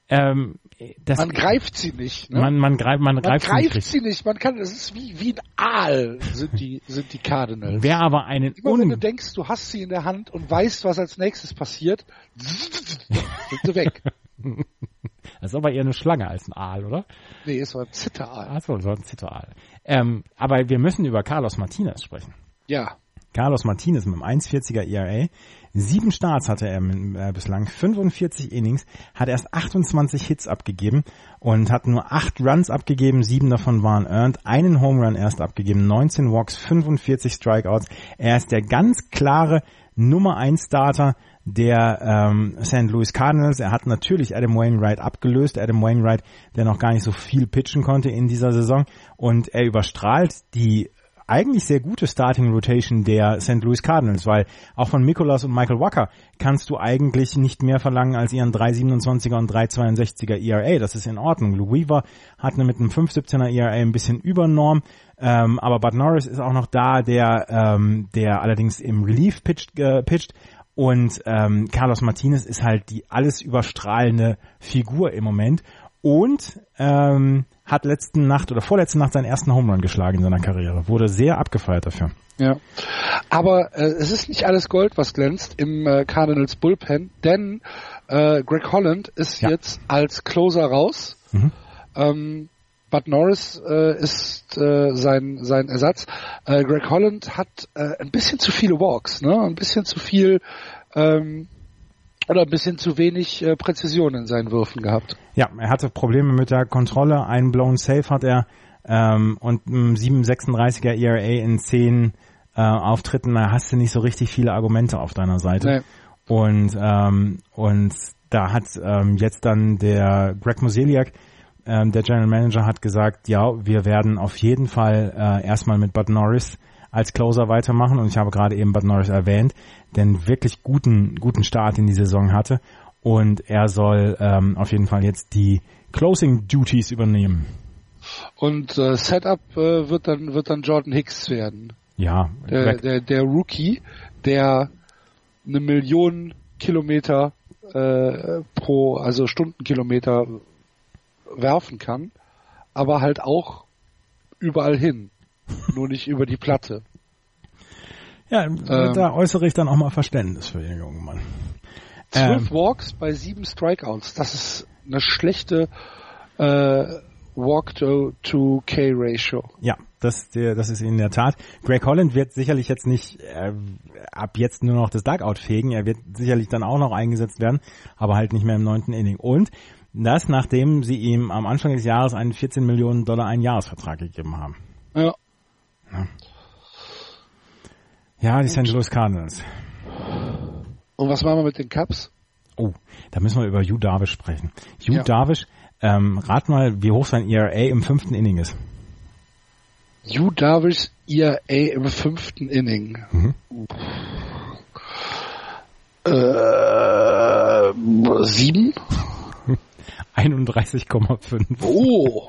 Speaker 3: ähm, das,
Speaker 2: Man greift sie nicht. Ne?
Speaker 3: man, man greift, man,
Speaker 2: Man
Speaker 3: greift, sie nicht
Speaker 2: greift sie nicht. Man kann, es ist wie, wie ein Aal sind die, sind die Cardinals.
Speaker 3: Wer aber einen
Speaker 2: Immer wenn du
Speaker 3: un
Speaker 2: denkst, du hast sie in der Hand und weißt, was als nächstes passiert, sind sie weg.
Speaker 3: das ist aber eher eine Schlange als ein Aal, oder?
Speaker 2: Nee, es war ein Zitteraal.
Speaker 3: Achso, so ein Zitteraal. Ähm, aber wir müssen über Carlos Martinez sprechen.
Speaker 2: Ja.
Speaker 3: Carlos Martinez mit einem 1,40er ERA. Sieben Starts hatte er äh, bislang, 45 Innings, hat erst 28 Hits abgegeben und hat nur acht Runs abgegeben, sieben davon waren earned, einen Home Run erst abgegeben, 19 Walks, 45 Strikeouts. Er ist der ganz klare Nummer 1 Starter der ähm, St. Louis Cardinals. Er hat natürlich Adam Wainwright abgelöst. Adam Wainwright, der noch gar nicht so viel pitchen konnte in dieser Saison. Und er überstrahlt die eigentlich sehr gute Starting Rotation der St. Louis Cardinals, weil auch von Mikolas und Michael Walker kannst du eigentlich nicht mehr verlangen als ihren 3,27er und 3,62er ERA. Das ist in Ordnung. Lou Weaver hat mit einem 5,17er ERA ein bisschen über Norm, ähm, aber Bud Norris ist auch noch da, der, ähm, der allerdings im Relief pitcht, äh, pitcht und ähm, Carlos Martinez ist halt die alles überstrahlende Figur im Moment und ähm, hat letzten Nacht oder vorletzte Nacht seinen ersten Home Run geschlagen in seiner Karriere. Wurde sehr abgefeiert dafür.
Speaker 2: Ja. Aber äh, es ist nicht alles Gold, was glänzt im äh, Cardinals Bullpen, denn äh, Greg Holland ist
Speaker 3: Ja.
Speaker 2: jetzt als Closer raus.
Speaker 3: Mhm.
Speaker 2: Ähm, Bud Norris äh, ist äh, sein sein Ersatz. Äh, Greg Holland hat äh, ein bisschen zu viele Walks, ne? Ein bisschen zu viel ähm, oder ein bisschen zu wenig äh, Präzision in seinen Würfen gehabt.
Speaker 3: Ja, er hatte Probleme mit der Kontrolle. Einen blown Safe hat er ähm, und ein 7,36er ERA in 10 äh, Auftritten. Da hast du nicht so richtig viele Argumente auf deiner Seite. Nee. Und ähm, und da hat ähm, jetzt dann der Greg Moseliak ähm, der General Manager hat gesagt, ja, wir werden auf jeden Fall äh, erstmal mit Bud Norris als Closer weitermachen und ich habe gerade eben Bud Norris erwähnt, denn wirklich guten guten Start in die Saison hatte und er soll ähm, auf jeden Fall jetzt die Closing Duties übernehmen.
Speaker 2: Und äh, Setup äh, wird dann wird dann Jordan Hicks werden.
Speaker 3: Ja,
Speaker 2: der, der, der Rookie, der eine Million Kilometer äh, pro, also Stundenkilometer werfen kann, aber halt auch überall hin, nur nicht über die Platte.
Speaker 3: Ja, ähm, da äußere ich dann auch mal Verständnis für den jungen Mann.
Speaker 2: Zwölf ähm, Walks bei sieben Strikeouts, das ist eine schlechte äh, Walk-to-K-Ratio.
Speaker 3: Ja, das, das ist in der Tat. Greg Holland wird sicherlich jetzt nicht äh, ab jetzt nur noch das Dugout fegen. Er wird sicherlich dann auch noch eingesetzt werden, aber halt nicht mehr im neunten Inning. Und das, nachdem sie ihm am Anfang des Jahres einen 14 Millionen Dollar einen Jahresvertrag gegeben haben.
Speaker 2: Ja.
Speaker 3: Ja, ja die St. Louis Cardinals.
Speaker 2: Und was machen wir mit den Cups?
Speaker 3: Oh, da müssen wir über Hugh Darvish sprechen. Hugh ja. Darvish, ähm, rat mal, wie hoch sein ERA im fünften Inning ist.
Speaker 2: Hugh Darvish ERA im fünften Inning. Mhm. Äh, sieben?
Speaker 3: 31,5.
Speaker 2: Oh!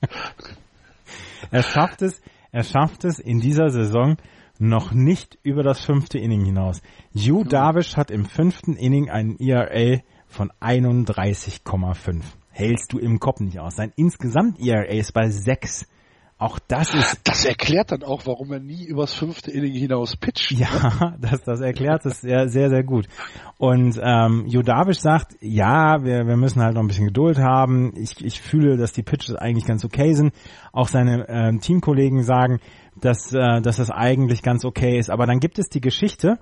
Speaker 3: er schafft es, er schafft es in dieser Saison noch nicht über das fünfte Inning hinaus. Hugh hm. Darvish hat im fünften Inning einen ERA von 31,5. Hältst du im Kopf nicht aus. Sein insgesamt ERA ist bei 6. Auch das ist.
Speaker 2: Das erklärt dann auch, warum er nie übers fünfte Inning hinaus pitcht.
Speaker 3: Ja, ne? das, das erklärt es sehr, sehr, sehr gut. Und ähm, Jodavisch sagt, ja, wir, wir müssen halt noch ein bisschen Geduld haben. Ich, ich fühle, dass die Pitches eigentlich ganz okay sind. Auch seine ähm, Teamkollegen sagen, dass, äh, dass das eigentlich ganz okay ist. Aber dann gibt es die Geschichte,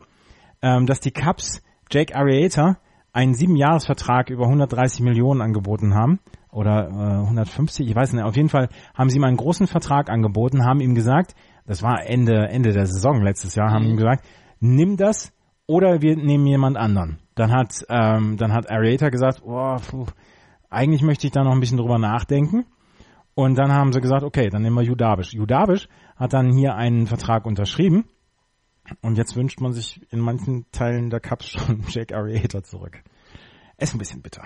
Speaker 3: ähm, dass die Cubs Jake Arrieta einen Siebenjahresvertrag über 130 Millionen angeboten haben oder äh, 150, ich weiß nicht. Auf jeden Fall haben sie ihm einen großen Vertrag angeboten, haben ihm gesagt, das war Ende Ende der Saison letztes Jahr, haben mhm. ihm gesagt, nimm das oder wir nehmen jemand anderen. Dann hat ähm, dann hat Arieta gesagt, oh, puh, eigentlich möchte ich da noch ein bisschen drüber nachdenken. Und dann haben sie gesagt, okay, dann nehmen wir Judabisch. Judabisch hat dann hier einen Vertrag unterschrieben. Und jetzt wünscht man sich in manchen Teilen der Cups schon Jack Arieta zurück. Ist ein bisschen bitter.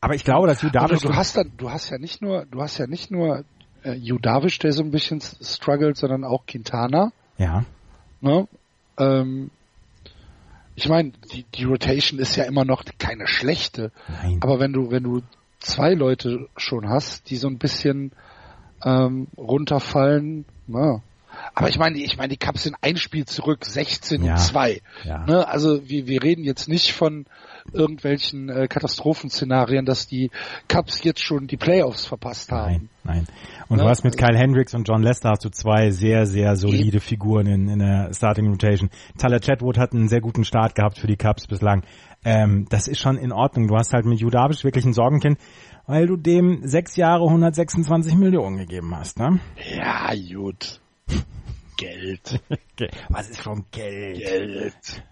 Speaker 3: Aber ich glaube, dass Judavish.
Speaker 2: du hast dann, du hast ja nicht nur, du hast ja nicht nur äh, Judavish, der so ein bisschen struggelt, sondern auch Quintana.
Speaker 3: Ja.
Speaker 2: Ne? Ähm, ich meine, die, die Rotation ist ja immer noch keine schlechte.
Speaker 3: Nein.
Speaker 2: Aber wenn du, wenn du zwei Leute schon hast, die so ein bisschen ähm, runterfallen, na, aber ich meine, ich meine, die Cups sind ein Spiel zurück, 16 ja. und 2. Ja. Ne? Also wir, wir reden jetzt nicht von irgendwelchen äh, Katastrophenszenarien, dass die Cups jetzt schon die Playoffs verpasst haben.
Speaker 3: Nein, nein. Und ja, du hast mit Kyle Hendricks und John Lester hast du zwei sehr, sehr solide Figuren in, in der Starting Rotation. Tyler Chatwood hat einen sehr guten Start gehabt für die Cups bislang. Ähm, das ist schon in Ordnung. Du hast halt mit Judavisch wirklich ein Sorgenkind, weil du dem sechs Jahre 126 Millionen gegeben hast, ne?
Speaker 2: Ja, gut. Geld.
Speaker 3: Was ist schon Geld?
Speaker 2: Geld.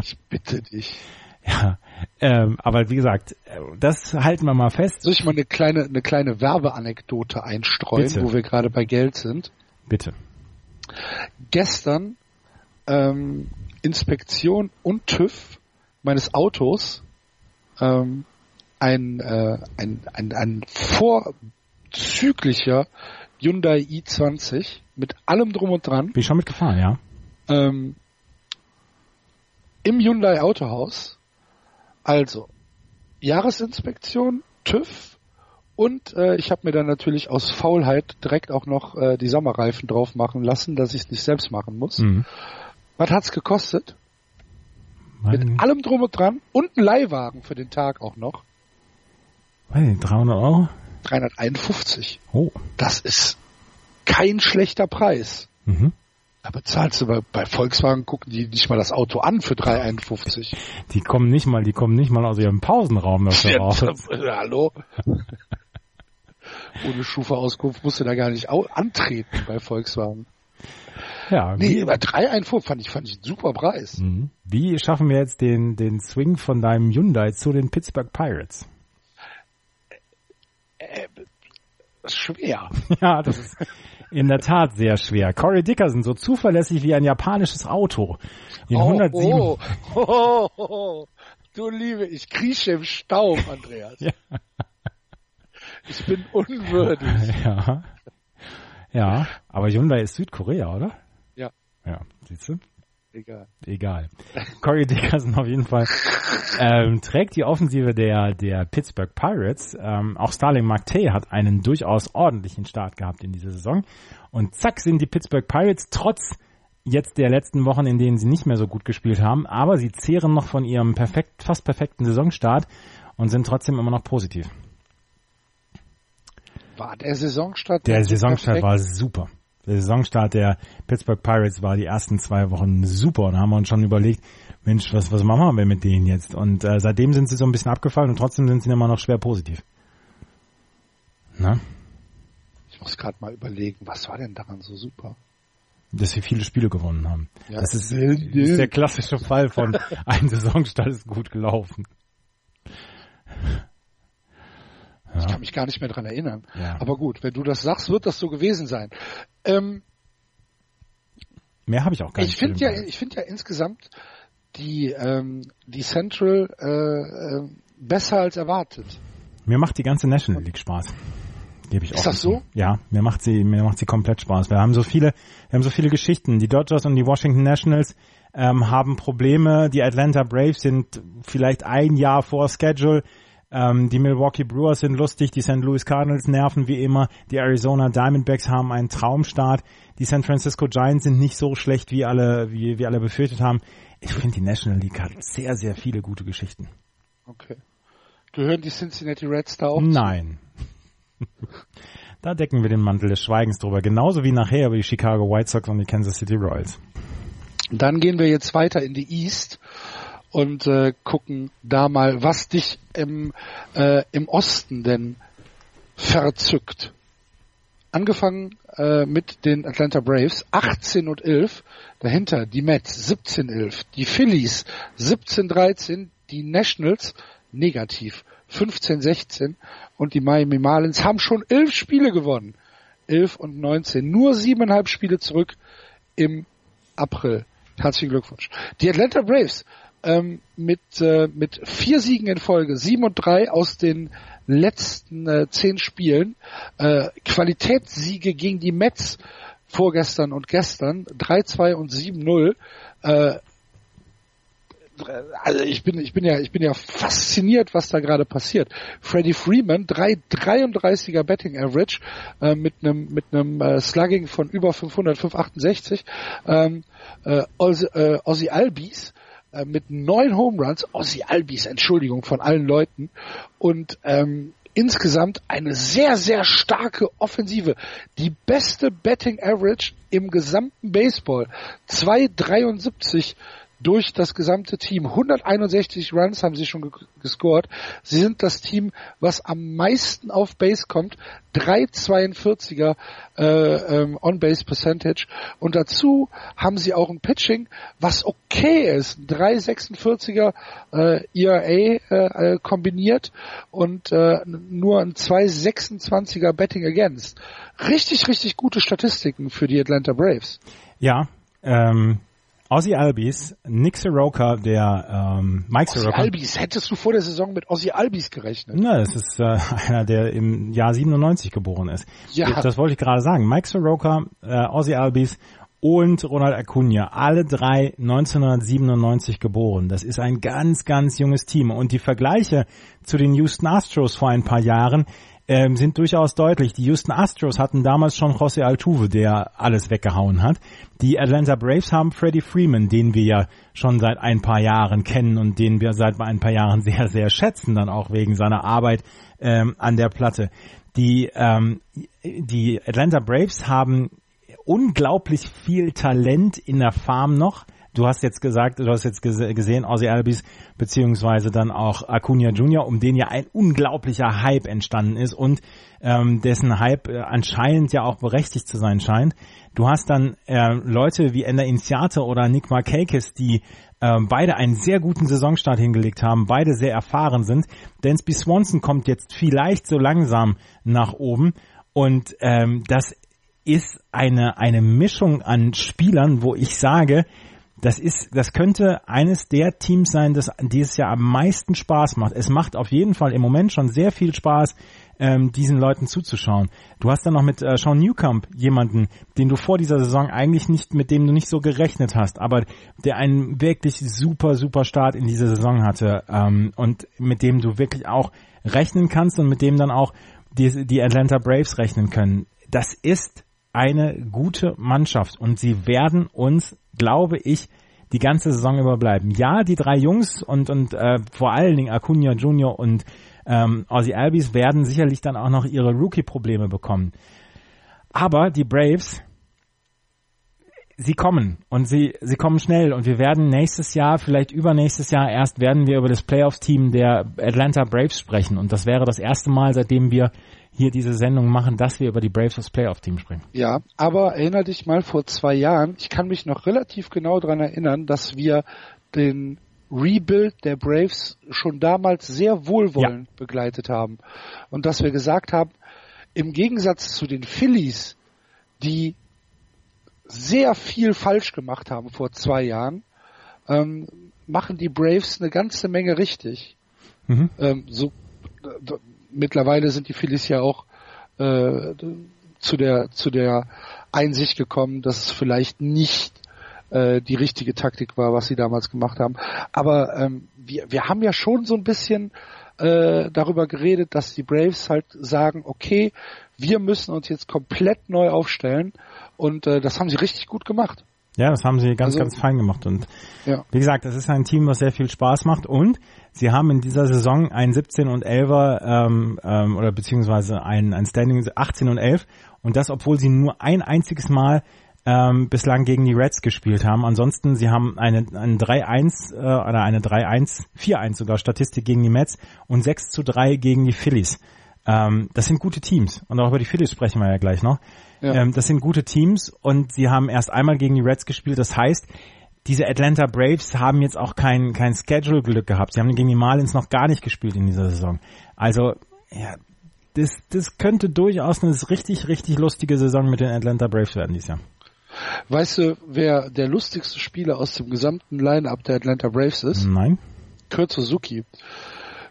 Speaker 2: Ich bitte dich.
Speaker 3: Ja, ähm, aber wie gesagt, das halten wir mal fest.
Speaker 2: Soll ich mal eine kleine, eine kleine Werbeanekdote einstreuen, Bitte. wo wir gerade bei Geld sind?
Speaker 3: Bitte.
Speaker 2: Gestern ähm, Inspektion und TÜV meines Autos ähm, ein, äh, ein, ein, ein vorzüglicher Hyundai i20 mit allem drum und dran.
Speaker 3: Bin ich schon mitgefahren, ja.
Speaker 2: Ähm, Im Hyundai Autohaus also, Jahresinspektion, TÜV und äh, ich habe mir dann natürlich aus Faulheit direkt auch noch äh, die Sommerreifen drauf machen lassen, dass ich es nicht selbst machen muss. Mhm. Was hat's gekostet? Mein Mit allem drum und dran und ein Leihwagen für den Tag auch noch.
Speaker 3: Weiß nicht, 300 Euro?
Speaker 2: 351.
Speaker 3: Oh.
Speaker 2: Das ist kein schlechter Preis.
Speaker 3: Mhm.
Speaker 2: Da bezahlst du bei, bei Volkswagen, gucken die nicht mal das Auto an für 351.
Speaker 3: Die kommen nicht mal, die kommen nicht mal aus ihrem Pausenraum dafür raus.
Speaker 2: Hallo? Ohne Schufa-Auskunft musst du da gar nicht antreten bei Volkswagen.
Speaker 3: Ja,
Speaker 2: Nee, über 3,1 fand ich, fand ich einen super Preis.
Speaker 3: Mhm. wie schaffen wir jetzt den, den Swing von deinem Hyundai zu den Pittsburgh Pirates?
Speaker 2: Äh, das ist schwer.
Speaker 3: Ja, das ist in der Tat sehr schwer. Corey Dickerson, so zuverlässig wie ein japanisches Auto. In 107,
Speaker 2: oh, oh, oh, oh. Du Liebe, ich krieche im Staub, Andreas.
Speaker 3: Ja.
Speaker 2: Ich bin unwürdig.
Speaker 3: Ja. Ja, aber Hyundai ist Südkorea, oder?
Speaker 2: Ja.
Speaker 3: Ja, siehst du?
Speaker 2: Egal.
Speaker 3: Egal. Corey Dickerson auf jeden Fall ähm, trägt die Offensive der, der Pittsburgh Pirates. Ähm, auch Starling McTay hat einen durchaus ordentlichen Start gehabt in dieser Saison. Und zack sind die Pittsburgh Pirates trotz jetzt der letzten Wochen, in denen sie nicht mehr so gut gespielt haben, aber sie zehren noch von ihrem perfekt, fast perfekten Saisonstart und sind trotzdem immer noch positiv.
Speaker 2: War der Saisonstart?
Speaker 3: Der
Speaker 2: so
Speaker 3: Saisonstart
Speaker 2: perfekt?
Speaker 3: war super. Der Saisonstart der Pittsburgh Pirates war die ersten zwei Wochen super und da haben wir uns schon überlegt, Mensch, was, was machen wir mit denen jetzt? Und äh, seitdem sind sie so ein bisschen abgefallen und trotzdem sind sie immer noch schwer positiv. Na?
Speaker 2: Ich muss gerade mal überlegen, was war denn daran so super?
Speaker 3: Dass sie viele Spiele gewonnen haben.
Speaker 2: Ja,
Speaker 3: das ist, ist der klassische Fall von ein Saisonstart ist gut gelaufen.
Speaker 2: Ich kann mich gar nicht mehr dran erinnern. Aber gut, wenn du das sagst, wird das so gewesen sein. Ähm,
Speaker 3: mehr habe ich auch gar nicht.
Speaker 2: ich finde ja, ich finde ja insgesamt die ähm, die Central äh, äh, besser als erwartet.
Speaker 3: Mir macht die ganze National League Spaß. Gebe ich
Speaker 2: Ist
Speaker 3: offen
Speaker 2: das so?
Speaker 3: Ja, mir macht sie, mir macht sie komplett Spaß. Wir haben so viele, wir haben so viele Geschichten. Die Dodgers und die Washington Nationals ähm, haben Probleme. Die Atlanta Braves sind vielleicht ein Jahr vor Schedule. Ähm, die Milwaukee Brewers sind lustig. Die St. Louis Cardinals nerven wie immer. Die Arizona Diamondbacks haben einen Traumstart. Die San Francisco Giants sind nicht so schlecht, wie alle, wie, wie alle befürchtet haben. Ich finde, die National League hat sehr, sehr viele gute Geschichten.
Speaker 2: Okay. Gehören die Cincinnati Reds da auch?
Speaker 3: Nein. Da decken wir den Mantel des Schweigens drüber. Genauso wie nachher über die Chicago White Sox und die Kansas City Royals.
Speaker 2: Dann gehen wir jetzt weiter in die East und äh, gucken da mal, was dich im, äh, im Osten denn verzückt. Angefangen äh, mit den Atlanta Braves 18 und 11, dahinter die Mets 17 11, die Phillies 17 13, die Nationals negativ 15 16 und die Miami Marlins haben schon elf Spiele gewonnen. 11 und 19, nur siebeneinhalb Spiele zurück im April. Herzlichen Glückwunsch. Die Atlanta Braves ähm, mit, äh, mit vier Siegen in Folge, sieben und drei aus den letzten äh, zehn Spielen, äh, Qualitätssiege gegen die Mets vorgestern und gestern, 3-2 und 7-0. Äh, also ich bin, ich bin ja, ich bin ja fasziniert, was da gerade passiert. Freddie Freeman, 3,33er Betting Average, äh, mit einem, mit einem äh, Slugging von über 500, 568. Ähm, äh, Ozzy, äh, Ozzy Albies, äh, mit neun Home Runs, Ozzy Albies, Entschuldigung, von allen Leuten. Und, ähm, insgesamt eine sehr, sehr starke Offensive. Die beste Betting Average im gesamten Baseball. 2,73 durch das gesamte Team. 161 Runs haben sie schon ge gescored. Sie sind das Team, was am meisten auf Base kommt. 3,42er äh, ähm, On-Base Percentage. Und dazu haben sie auch ein Pitching, was okay ist. 3,46er äh, ERA äh, äh, kombiniert und äh, nur ein 2,26er Betting Against. Richtig, richtig gute Statistiken für die Atlanta Braves.
Speaker 3: Ja, ähm, Ozzy Albies, Nick Soroka, der ähm, Mike
Speaker 2: Ozzy
Speaker 3: Soroka.
Speaker 2: Albies, hättest du vor der Saison mit Ozzy Albies gerechnet?
Speaker 3: Na, das ist äh, einer, der im Jahr 97 geboren ist.
Speaker 2: Ja.
Speaker 3: Das wollte ich gerade sagen. Mike Soroka, äh, Ozzy Albies und Ronald Acuna, alle drei 1997 geboren. Das ist ein ganz, ganz junges Team. Und die Vergleiche zu den Houston Astros vor ein paar Jahren ähm, sind durchaus deutlich. Die Houston Astros hatten damals schon José Altuve, der alles weggehauen hat. Die Atlanta Braves haben Freddie Freeman, den wir ja schon seit ein paar Jahren kennen und den wir seit ein paar Jahren sehr, sehr schätzen, dann auch wegen seiner Arbeit ähm, an der Platte. Die, ähm, die Atlanta Braves haben unglaublich viel Talent in der Farm noch. Du hast jetzt gesagt, du hast jetzt gesehen, Ozzy Albies beziehungsweise dann auch Acuna Jr., um den ja ein unglaublicher Hype entstanden ist und ähm, dessen Hype äh, anscheinend ja auch berechtigt zu sein scheint. Du hast dann äh, Leute wie Ender Inciate oder Nick Markakis, die äh, beide einen sehr guten Saisonstart hingelegt haben, beide sehr erfahren sind. Dansby Swanson kommt jetzt vielleicht so langsam nach oben und ähm, das ist eine, eine Mischung an Spielern, wo ich sage, das ist, das könnte eines der Teams sein, das dieses Jahr am meisten Spaß macht. Es macht auf jeden Fall im Moment schon sehr viel Spaß, ähm, diesen Leuten zuzuschauen. Du hast dann noch mit äh, Sean Newcomb jemanden, den du vor dieser Saison eigentlich nicht, mit dem du nicht so gerechnet hast, aber der einen wirklich super, super Start in diese Saison hatte ähm, und mit dem du wirklich auch rechnen kannst und mit dem dann auch die, die Atlanta Braves rechnen können. Das ist eine gute Mannschaft und sie werden uns, glaube ich, die ganze Saison überbleiben. Ja, die drei Jungs und, und äh, vor allen Dingen Acuna Junior und ähm, Ozzy Albies werden sicherlich dann auch noch ihre Rookie-Probleme bekommen. Aber die Braves, sie kommen und sie, sie kommen schnell und wir werden nächstes Jahr, vielleicht übernächstes Jahr erst, werden wir über das Playoffs-Team der Atlanta Braves sprechen und das wäre das erste Mal, seitdem wir hier diese Sendung machen, dass wir über die Braves als Playoff-Team sprechen.
Speaker 2: Ja, aber erinnere dich mal vor zwei Jahren, ich kann mich noch relativ genau daran erinnern, dass wir den Rebuild der Braves schon damals sehr wohlwollend ja. begleitet haben. Und dass wir gesagt haben, im Gegensatz zu den Phillies, die sehr viel falsch gemacht haben vor zwei Jahren, ähm, machen die Braves eine ganze Menge richtig. Mhm. Ähm, so, mittlerweile sind die Phillies ja auch äh, zu der zu der Einsicht gekommen, dass es vielleicht nicht äh, die richtige Taktik war, was sie damals gemacht haben. Aber ähm, wir, wir haben ja schon so ein bisschen äh, darüber geredet, dass die Braves halt sagen, okay, wir müssen uns jetzt komplett neu aufstellen und äh, das haben sie richtig gut gemacht.
Speaker 3: Ja, das haben sie ganz, also, ganz fein gemacht. Und ja. wie gesagt, das ist ein Team, was sehr viel Spaß macht. Und sie haben in dieser Saison ein 17 und 11er ähm, ähm, oder beziehungsweise ein, ein Standing 18 und 11. Und das, obwohl sie nur ein einziges Mal ähm, bislang gegen die Reds gespielt haben. Ansonsten, sie haben eine, eine 3-1 äh, oder eine 3-1, 4-1 sogar Statistik gegen die Mets und 6 zu 3 gegen die Phillies. Ähm, das sind gute Teams. Und auch über die Phillies sprechen wir ja gleich noch. Ja. Ähm, das sind gute Teams und sie haben erst einmal gegen die Reds gespielt. Das heißt, diese Atlanta Braves haben jetzt auch kein, kein Schedule-Glück gehabt. Sie haben gegen die Marlins noch gar nicht gespielt in dieser Saison. Also, ja, das, das könnte durchaus eine richtig, richtig lustige Saison mit den Atlanta Braves werden dieses Jahr.
Speaker 2: Weißt du, wer der lustigste Spieler aus dem gesamten Line-Up der Atlanta Braves ist?
Speaker 3: Nein.
Speaker 2: Kurt Suzuki.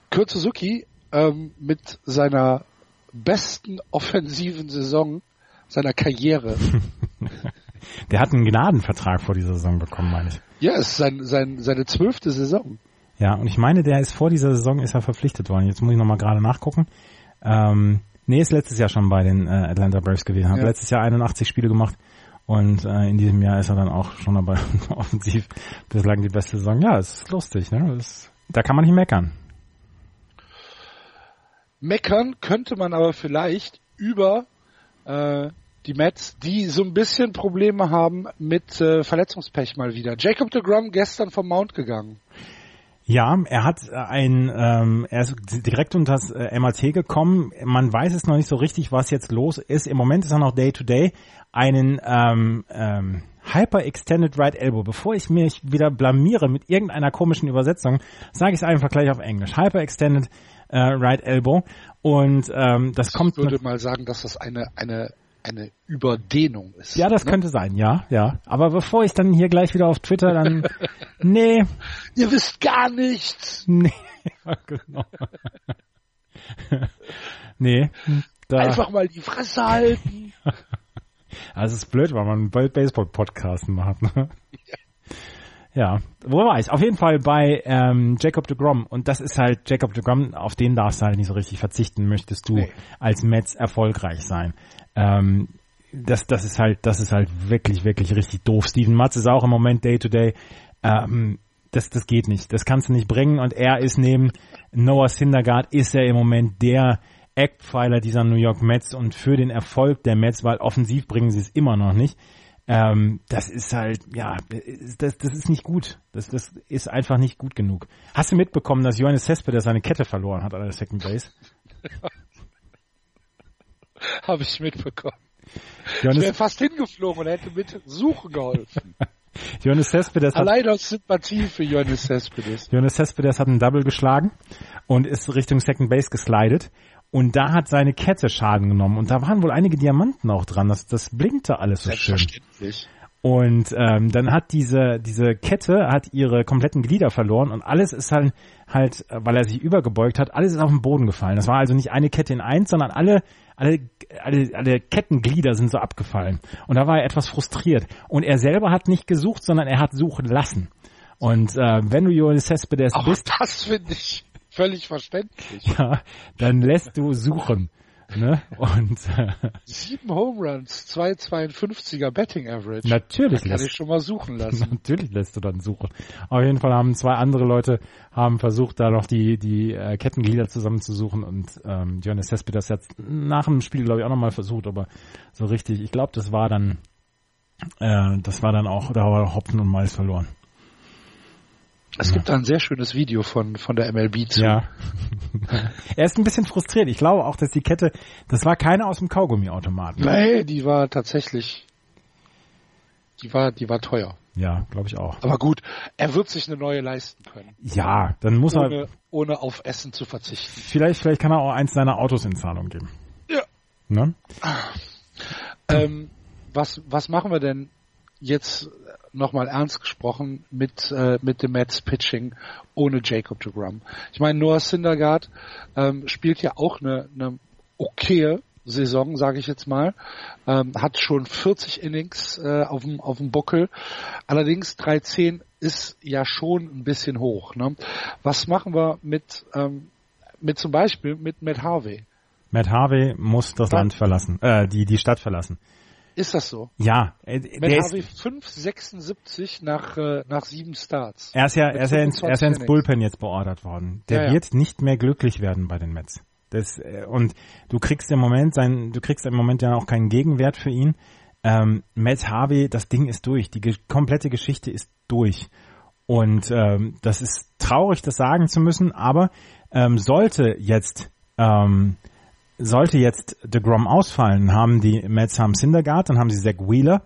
Speaker 2: Kurt Suzuki ähm, mit seiner besten offensiven Saison seiner Karriere.
Speaker 3: Der hat einen Gnadenvertrag vor dieser Saison bekommen, meine ich.
Speaker 2: Ja, es ist sein, sein, seine zwölfte Saison.
Speaker 3: Ja, und ich meine, der ist vor dieser Saison ist er verpflichtet worden. Jetzt muss ich nochmal gerade nachgucken. Ähm, nee, ist letztes Jahr schon bei den äh, Atlanta Braves gewesen. Hat ja. letztes Jahr 81 Spiele gemacht und äh, in diesem Jahr ist er dann auch schon dabei offensiv bislang die beste Saison. Ja, es ist lustig, ne? Das, da kann man nicht meckern.
Speaker 2: Meckern könnte man aber vielleicht über äh, die Mets, die so ein bisschen Probleme haben mit äh, Verletzungspech mal wieder. Jacob de Grum gestern vom Mount gegangen.
Speaker 3: Ja, er hat äh, ein, ähm, er ist direkt unter das äh, MAT gekommen. Man weiß es noch nicht so richtig, was jetzt los ist. Im Moment ist er noch Day to Day. Einen ähm, ähm, Hyper Extended Right Elbow. Bevor ich mich wieder blamiere mit irgendeiner komischen Übersetzung, sage ich es einfach gleich auf Englisch. Hyper Extended äh, Right Elbow. Und ähm, das
Speaker 2: ich
Speaker 3: kommt.
Speaker 2: Ich würde mal sagen, dass das eine eine eine Überdehnung ist.
Speaker 3: Ja, das ne? könnte sein, ja, ja. Aber bevor ich dann hier gleich wieder auf Twitter dann, nee.
Speaker 2: Ihr wisst gar nichts.
Speaker 3: Nee, genau. nee.
Speaker 2: Da. Einfach mal die Fresse halten.
Speaker 3: Also es ist blöd, weil man einen Baseball-Podcast macht. Ne? Ja. Ja, wo weiß. Auf jeden Fall bei ähm, Jacob de Grom. Und das ist halt Jacob de Grom, auf den darfst du halt nicht so richtig verzichten, möchtest du nee. als Mets erfolgreich sein. Ähm, das, das ist halt, das ist halt wirklich, wirklich richtig doof. Steven Matz ist auch im Moment Day to Day. Ähm, das, das geht nicht. Das kannst du nicht bringen. Und er ist neben Noah Syndergaard ist er im Moment der Eckpfeiler dieser New York Mets und für den Erfolg der Mets, weil offensiv bringen sie es immer noch nicht. Ähm, das ist halt, ja, das, das ist nicht gut. Das, das ist einfach nicht gut genug. Hast du mitbekommen, dass Johannes Cespedes seine Kette verloren hat an der Second Base?
Speaker 2: Habe ich mitbekommen. Johannes ich wäre fast hingeflogen und hätte mit Suchen geholfen.
Speaker 3: Johannes Cespedes
Speaker 2: Allein aus Sympathie für Johannes Cespedes.
Speaker 3: Johannes Cespedes hat einen Double geschlagen und ist Richtung Second Base geslidet. Und da hat seine Kette Schaden genommen. Und da waren wohl einige Diamanten auch dran. Das, das blinkte alles so schön. Und ähm, dann hat diese diese Kette hat ihre kompletten Glieder verloren und alles ist halt halt, weil er sich übergebeugt hat, alles ist auf den Boden gefallen. Das war also nicht eine Kette in eins, sondern alle alle alle, alle Kettenglieder sind so abgefallen. Und da war er etwas frustriert. Und er selber hat nicht gesucht, sondern er hat suchen lassen. Und äh, wenn du Johannes Cespedes bist,
Speaker 2: das finde ich völlig verständlich.
Speaker 3: Ja, dann lässt du suchen. Ne? Und äh,
Speaker 2: sieben Home Runs, 2,52er Betting Average.
Speaker 3: Natürlich
Speaker 2: da kann ich schon mal suchen lassen.
Speaker 3: Natürlich lässt du dann suchen. Auf jeden Fall haben zwei andere Leute haben versucht, da noch die die äh, Kettenglieder zusammenzusuchen und ähm, Johannes Cespi das jetzt nach dem Spiel glaube ich auch nochmal versucht, aber so richtig. Ich glaube, das war dann äh, das war dann auch da war Hopfen und Mais verloren.
Speaker 2: Es gibt da ein sehr schönes Video von, von der MLB zu.
Speaker 3: Ja. er ist ein bisschen frustriert. Ich glaube auch, dass die Kette, das war keine aus dem Kaugummiautomaten.
Speaker 2: Nee, die war tatsächlich, die war, die war teuer.
Speaker 3: Ja, glaube ich auch.
Speaker 2: Aber gut, er wird sich eine neue leisten können.
Speaker 3: Ja, dann muss
Speaker 2: ohne,
Speaker 3: er.
Speaker 2: Ohne auf Essen zu verzichten.
Speaker 3: Vielleicht, vielleicht kann er auch eins seiner Autos in Zahlung geben.
Speaker 2: Ja.
Speaker 3: Ne?
Speaker 2: Ähm, was, was machen wir denn jetzt nochmal ernst gesprochen mit, äh, mit dem Mets Pitching ohne Jacob de Grum. Ich meine, Noah Syndergaard ähm, spielt ja auch eine, eine okaye Saison, sage ich jetzt mal, ähm, hat schon 40 Innings äh, auf dem auf dem Buckel. Allerdings 13 ist ja schon ein bisschen hoch. Ne? Was machen wir mit ähm, mit zum Beispiel mit Matt Harvey?
Speaker 3: Matt Harvey muss das Land verlassen, äh, die die Stadt verlassen.
Speaker 2: Ist das so?
Speaker 3: Ja.
Speaker 2: Äh, Mit Harvey 5,76 nach, äh, nach sieben Starts.
Speaker 3: Er ist ja, er ist ja, ins, er ist ja ins Bullpen jetzt beordert worden. Der ja, wird nicht mehr glücklich werden bei den Mets. Das, äh, und du kriegst im Moment sein, du kriegst im Moment ja auch keinen Gegenwert für ihn. Ähm, Matt Harvey, das Ding ist durch. Die ge komplette Geschichte ist durch. Und ähm, das ist traurig, das sagen zu müssen, aber ähm, sollte jetzt ähm, sollte jetzt de Grom ausfallen, haben die Mets haben Syndergaard, dann haben sie Zach Wheeler,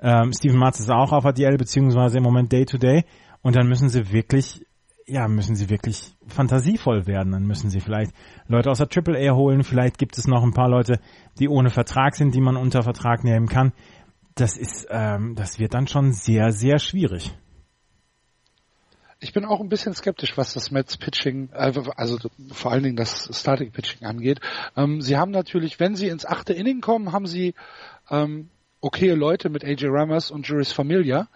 Speaker 3: ähm, Steven Matz ist auch auf ADL beziehungsweise im Moment Day to Day und dann müssen sie wirklich, ja, müssen sie wirklich fantasievoll werden. Dann müssen sie vielleicht Leute aus der Triple A holen, vielleicht gibt es noch ein paar Leute, die ohne Vertrag sind, die man unter Vertrag nehmen kann. Das ist, ähm, das wird dann schon sehr, sehr schwierig.
Speaker 2: Ich bin auch ein bisschen skeptisch, was das Mets Pitching, also, also vor allen Dingen das Starting Pitching angeht. Ähm, sie haben natürlich, wenn sie ins achte Inning kommen, haben sie ähm, okay Leute mit AJ Ramos und Juris Familia,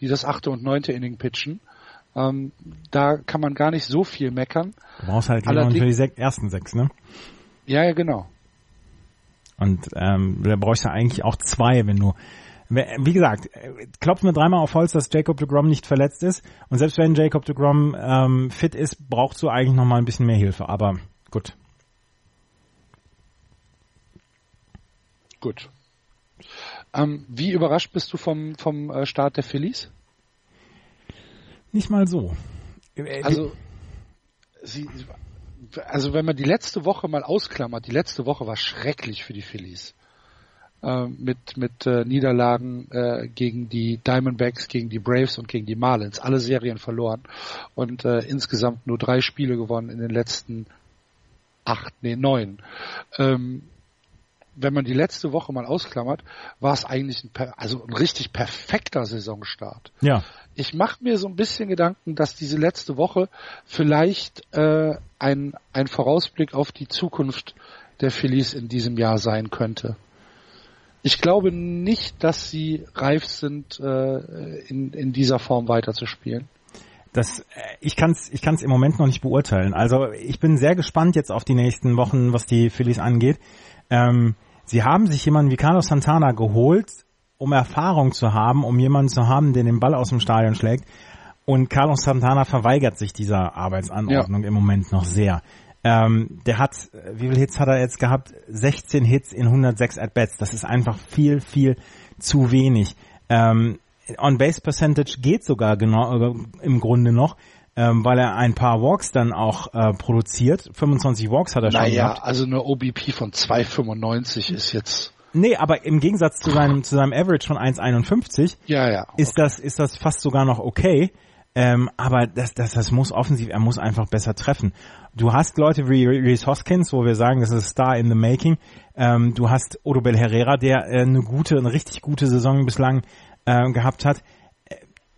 Speaker 2: die das achte und neunte Inning pitchen. Ähm, da kann man gar nicht so viel meckern.
Speaker 3: Du brauchst halt jemanden für die sech ersten sechs, ne?
Speaker 2: Ja, ja, genau.
Speaker 3: Und ähm, da brauchst du eigentlich auch zwei, wenn du wie gesagt, klopfen wir dreimal auf Holz, dass Jacob de Grom nicht verletzt ist. Und selbst wenn Jacob de Grom ähm, fit ist, brauchst du eigentlich noch mal ein bisschen mehr Hilfe. Aber gut.
Speaker 2: Gut. Ähm, wie überrascht bist du vom, vom äh, Start der Phillies?
Speaker 3: Nicht mal so.
Speaker 2: Äh, also, sie, also wenn man die letzte Woche mal ausklammert, die letzte Woche war schrecklich für die Phillies äh, mit, mit äh, Niederlagen äh, gegen die Diamondbacks, gegen die Braves und gegen die Marlins. Alle Serien verloren und äh, insgesamt nur drei Spiele gewonnen in den letzten acht, nee, neun. Ähm, wenn man die letzte Woche mal ausklammert, war es eigentlich ein, also ein richtig perfekter Saisonstart.
Speaker 3: Ja.
Speaker 2: Ich mache mir so ein bisschen Gedanken, dass diese letzte Woche vielleicht äh, ein, ein Vorausblick auf die Zukunft der Phillies in diesem Jahr sein könnte. Ich glaube nicht, dass sie reif sind, äh, in, in dieser Form weiterzuspielen.
Speaker 3: Das, äh, ich kann es ich kann's im Moment noch nicht beurteilen. Also ich bin sehr gespannt jetzt auf die nächsten Wochen, was die Phillies angeht. Ähm, sie haben sich jemanden wie Carlos Santana geholt, um Erfahrung zu haben, um jemanden zu haben, der den Ball aus dem Stadion schlägt. Und Carlos Santana verweigert sich dieser Arbeitsanordnung ja. im Moment noch sehr. Ähm, der hat, wie viele Hits hat er jetzt gehabt? 16 Hits in 106 At-Bats. Das ist einfach viel, viel zu wenig. Ähm, On-Base-Percentage geht sogar genau äh, im Grunde noch, ähm, weil er ein paar Walks dann auch äh, produziert. 25 Walks hat er naja, schon gehabt.
Speaker 2: Naja, also eine OBP von 2,95 ist jetzt...
Speaker 3: Nee, aber im Gegensatz zu seinem, zu seinem Average von 1,51
Speaker 2: ja, ja,
Speaker 3: okay. ist das, ist das fast sogar noch okay. Ähm, aber das, das, das muss offensiv, er muss einfach besser treffen. Du hast Leute wie Reese Hoskins, wo wir sagen, das ist Star in the Making. Ähm, du hast Odobel Herrera, der äh, eine gute, eine richtig gute Saison bislang äh, gehabt hat.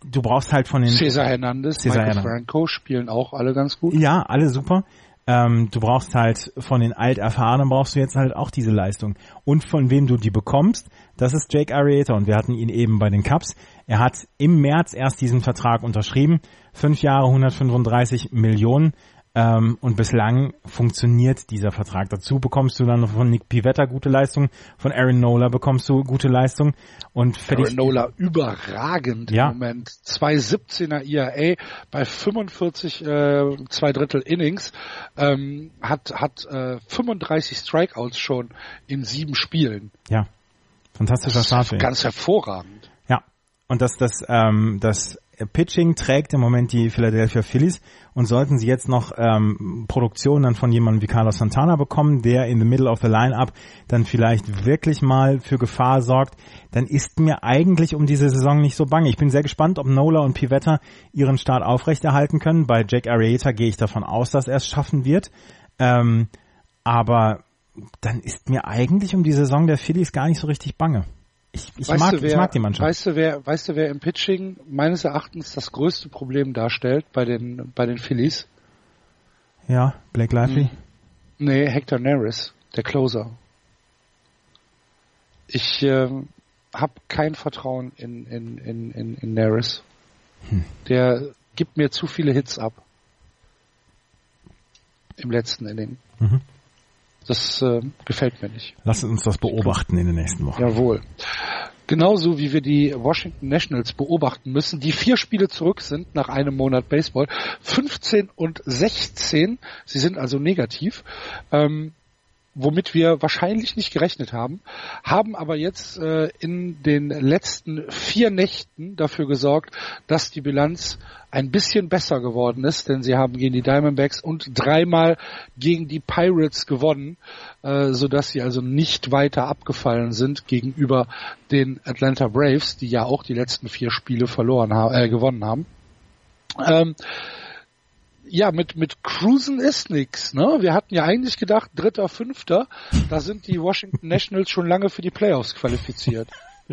Speaker 3: Du brauchst halt von den
Speaker 2: Cesar Hernandez, Cesar Michael Hernandez. Franco spielen auch alle ganz gut.
Speaker 3: Ja, alle super. Ähm, du brauchst halt von den Alterfahrenen brauchst du jetzt halt auch diese Leistung. Und von wem du die bekommst, das ist Jake Arrieta und wir hatten ihn eben bei den Cups. Er hat im März erst diesen Vertrag unterschrieben. Fünf Jahre, 135 Millionen. Ähm, und bislang funktioniert dieser Vertrag. Dazu bekommst du dann von Nick Pivetta gute Leistung, von Aaron Nola bekommst du gute Leistung und
Speaker 2: Aaron Nola überragend ja. im Moment. 217er IAA bei 45 äh, zwei Drittel Innings ähm, hat hat äh, 35 Strikeouts schon in sieben Spielen.
Speaker 3: Ja, fantastischer Start.
Speaker 2: Ganz hervorragend.
Speaker 3: Und das das ähm, das Pitching trägt im Moment die Philadelphia Phillies und sollten sie jetzt noch ähm, Produktion dann von jemandem wie Carlos Santana bekommen, der in the middle of the lineup dann vielleicht wirklich mal für Gefahr sorgt, dann ist mir eigentlich um diese Saison nicht so bange. Ich bin sehr gespannt, ob Nola und Pivetta ihren Start aufrechterhalten können. Bei Jack Arrieta gehe ich davon aus, dass er es schaffen wird. Ähm, aber dann ist mir eigentlich um die Saison der Phillies gar nicht so richtig bange. Ich, ich, mag,
Speaker 2: du, wer,
Speaker 3: ich mag die Mannschaft.
Speaker 2: Weißt du, wer, weißt du, wer im Pitching meines Erachtens das größte Problem darstellt bei den, bei den Phillies?
Speaker 3: Ja, Blake Lively? Hm.
Speaker 2: Nee, Hector Neris, der Closer. Ich ähm, habe kein Vertrauen in, in, in, in, in Neris. Hm. Der gibt mir zu viele Hits ab. Im letzten Inning. Mhm. Das äh, gefällt mir nicht.
Speaker 3: Lass uns das beobachten in den nächsten Wochen.
Speaker 2: Jawohl. Genauso wie wir die Washington Nationals beobachten müssen, die vier Spiele zurück sind nach einem Monat Baseball. 15 und 16. Sie sind also negativ. Ähm, womit wir wahrscheinlich nicht gerechnet haben, haben aber jetzt äh, in den letzten vier Nächten dafür gesorgt, dass die Bilanz ein bisschen besser geworden ist, denn sie haben gegen die Diamondbacks und dreimal gegen die Pirates gewonnen, äh, sodass sie also nicht weiter abgefallen sind gegenüber den Atlanta Braves, die ja auch die letzten vier Spiele verloren haben, äh, gewonnen haben. Ähm, ja, mit, mit Cruisen ist nix, ne? Wir hatten ja eigentlich gedacht, dritter, fünfter, da sind die Washington Nationals schon lange für die Playoffs qualifiziert.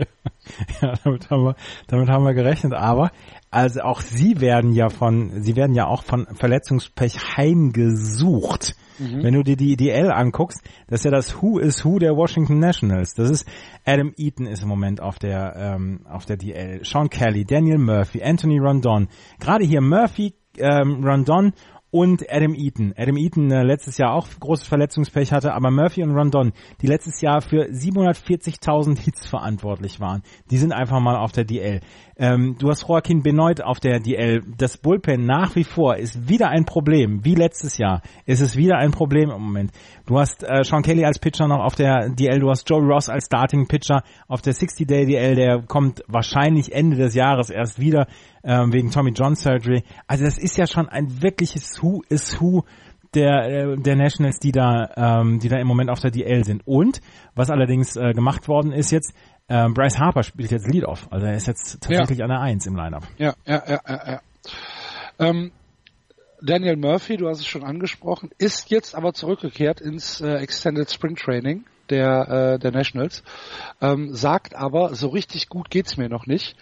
Speaker 3: ja, damit haben wir, damit haben wir gerechnet, aber, also auch sie werden ja von, sie werden ja auch von Verletzungspech heimgesucht. Mhm. Wenn du dir die DL anguckst, das ist ja das Who is Who der Washington Nationals. Das ist Adam Eaton ist im Moment auf der ähm, auf der DL. Sean Kelly, Daniel Murphy, Anthony Rondon. Gerade hier Murphy, ähm, Rondon und Adam Eaton. Adam Eaton äh, letztes Jahr auch großes Verletzungspech hatte, aber Murphy und Rondon, die letztes Jahr für 740.000 Hits verantwortlich waren, die sind einfach mal auf der DL. Ähm, du hast Joaquin Benoit auf der DL. Das Bullpen nach wie vor ist wieder ein Problem, wie letztes Jahr. ist Es wieder ein Problem im Moment. Du hast äh, Sean Kelly als Pitcher noch auf der DL, du hast Joey Ross als Starting Pitcher auf der 60-Day DL, der kommt wahrscheinlich Ende des Jahres erst wieder ähm, wegen Tommy John Surgery. Also das ist ja schon ein wirkliches Who is Who der äh, der Nationals, die da ähm, die da im Moment auf der DL sind. Und was allerdings äh, gemacht worden ist jetzt, äh, Bryce Harper spielt jetzt Lead-Off, also er ist jetzt tatsächlich ja. an der Eins im Lineup.
Speaker 2: Ja, ja, ja, ja. ja. Ähm, Daniel Murphy, du hast es schon angesprochen, ist jetzt aber zurückgekehrt ins äh, Extended Spring Training der äh, der Nationals, ähm, sagt aber so richtig gut geht's mir noch nicht.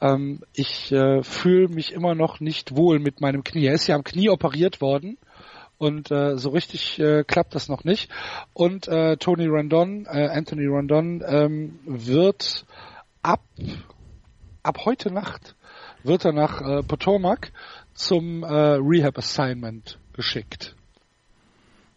Speaker 2: Ähm, ich äh, fühle mich immer noch nicht wohl mit meinem Knie. Er ist ja am Knie operiert worden Und äh, so richtig äh, klappt das noch nicht. Und äh, Tony Rondon, äh, Anthony Rondon ähm, wird ab ab heute Nacht wird er nach äh, Potomac zum äh, Rehab Assignment geschickt.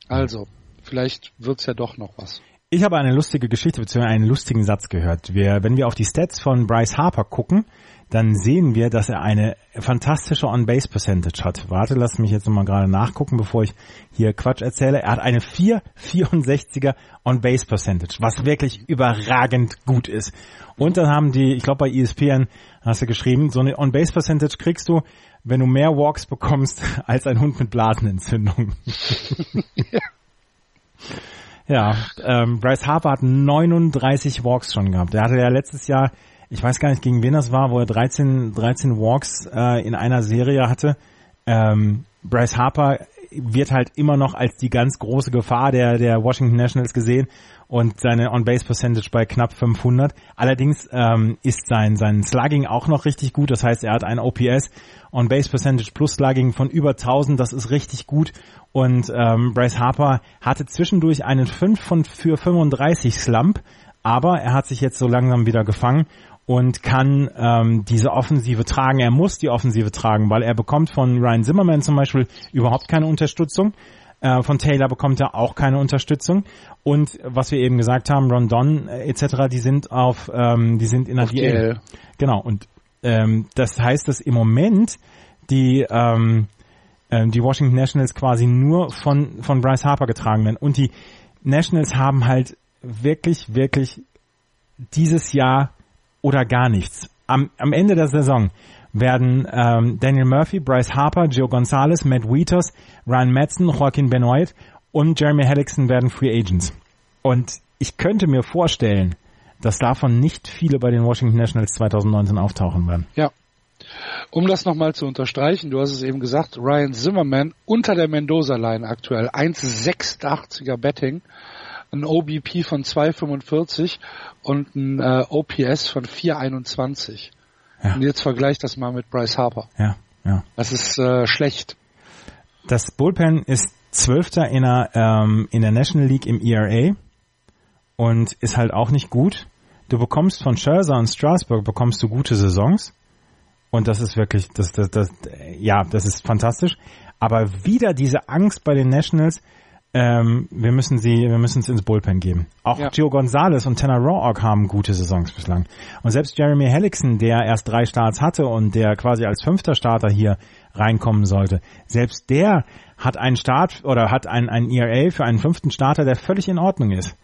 Speaker 2: Also, vielleicht wird's ja doch noch was.
Speaker 3: Ich habe eine lustige Geschichte bzw. einen lustigen Satz gehört. Wir, wenn wir auf die Stats von Bryce Harper gucken, dann sehen wir, dass er eine fantastische On-Base-Percentage hat. Warte, lass mich jetzt nochmal gerade nachgucken, bevor ich hier Quatsch erzähle. Er hat eine 4,64er On-Base-Percentage, was wirklich überragend gut ist. Und dann haben die, ich glaube bei ESPN hast du geschrieben, so eine On-Base-Percentage kriegst du, wenn du mehr Walks bekommst als ein Hund mit Blasenentzündung. ja, ähm, Bryce Harper hat 39 Walks schon gehabt. Er hatte ja letztes Jahr ich weiß gar nicht, gegen wen das war, wo er 13, 13 Walks äh, in einer Serie hatte. Ähm, Bryce Harper wird halt immer noch als die ganz große Gefahr der, der Washington Nationals gesehen und seine On-Base-Percentage bei knapp 500. Allerdings ähm, ist sein, sein Slugging auch noch richtig gut. Das heißt, er hat ein OPS On-Base-Percentage plus Slugging von über 1000. Das ist richtig gut. Und ähm, Bryce Harper hatte zwischendurch einen 5 von für 35 Slump, aber er hat sich jetzt so langsam wieder gefangen und kann ähm, diese Offensive tragen. Er muss die Offensive tragen, weil er bekommt von Ryan Zimmerman zum Beispiel überhaupt keine Unterstützung. Äh, von Taylor bekommt er auch keine Unterstützung. Und was wir eben gesagt haben, Rondon äh, etc., die sind auf, ähm, die sind in der DL. Genau. Und ähm, das heißt, dass im Moment die ähm, äh, die Washington Nationals quasi nur von von Bryce Harper getragen werden. Und die Nationals haben halt wirklich, wirklich dieses Jahr oder gar nichts. Am, am Ende der Saison werden ähm, Daniel Murphy, Bryce Harper, Joe Gonzalez, Matt Wieters, Ryan Madsen, Joaquin Benoit und Jeremy Hellickson werden Free Agents. Und ich könnte mir vorstellen, dass davon nicht viele bei den Washington Nationals 2019 auftauchen werden.
Speaker 2: Ja. Um das nochmal zu unterstreichen, du hast es eben gesagt, Ryan Zimmerman unter der Mendoza-Line aktuell 1,86er Betting ein OBP von 2,45 und ein äh, OPS von 4,21. Ja. Und jetzt vergleich das mal mit Bryce Harper.
Speaker 3: Ja, ja.
Speaker 2: Das ist äh, schlecht.
Speaker 3: Das Bullpen ist Zwölfter in der, ähm, in der National League im ERA und ist halt auch nicht gut. Du bekommst von Scherzer und Strasburg bekommst du gute Saisons und das ist wirklich, das, das, das, ja, das ist fantastisch. Aber wieder diese Angst bei den Nationals, ähm, wir müssen sie, wir müssen es ins Bullpen geben. Auch ja. Gio Gonzalez und Tanner Rawog haben gute Saisons bislang. Und selbst Jeremy Hellickson, der erst drei Starts hatte und der quasi als fünfter Starter hier reinkommen sollte, selbst der hat einen Start oder hat ein, ein ERA für einen fünften Starter, der völlig in Ordnung ist.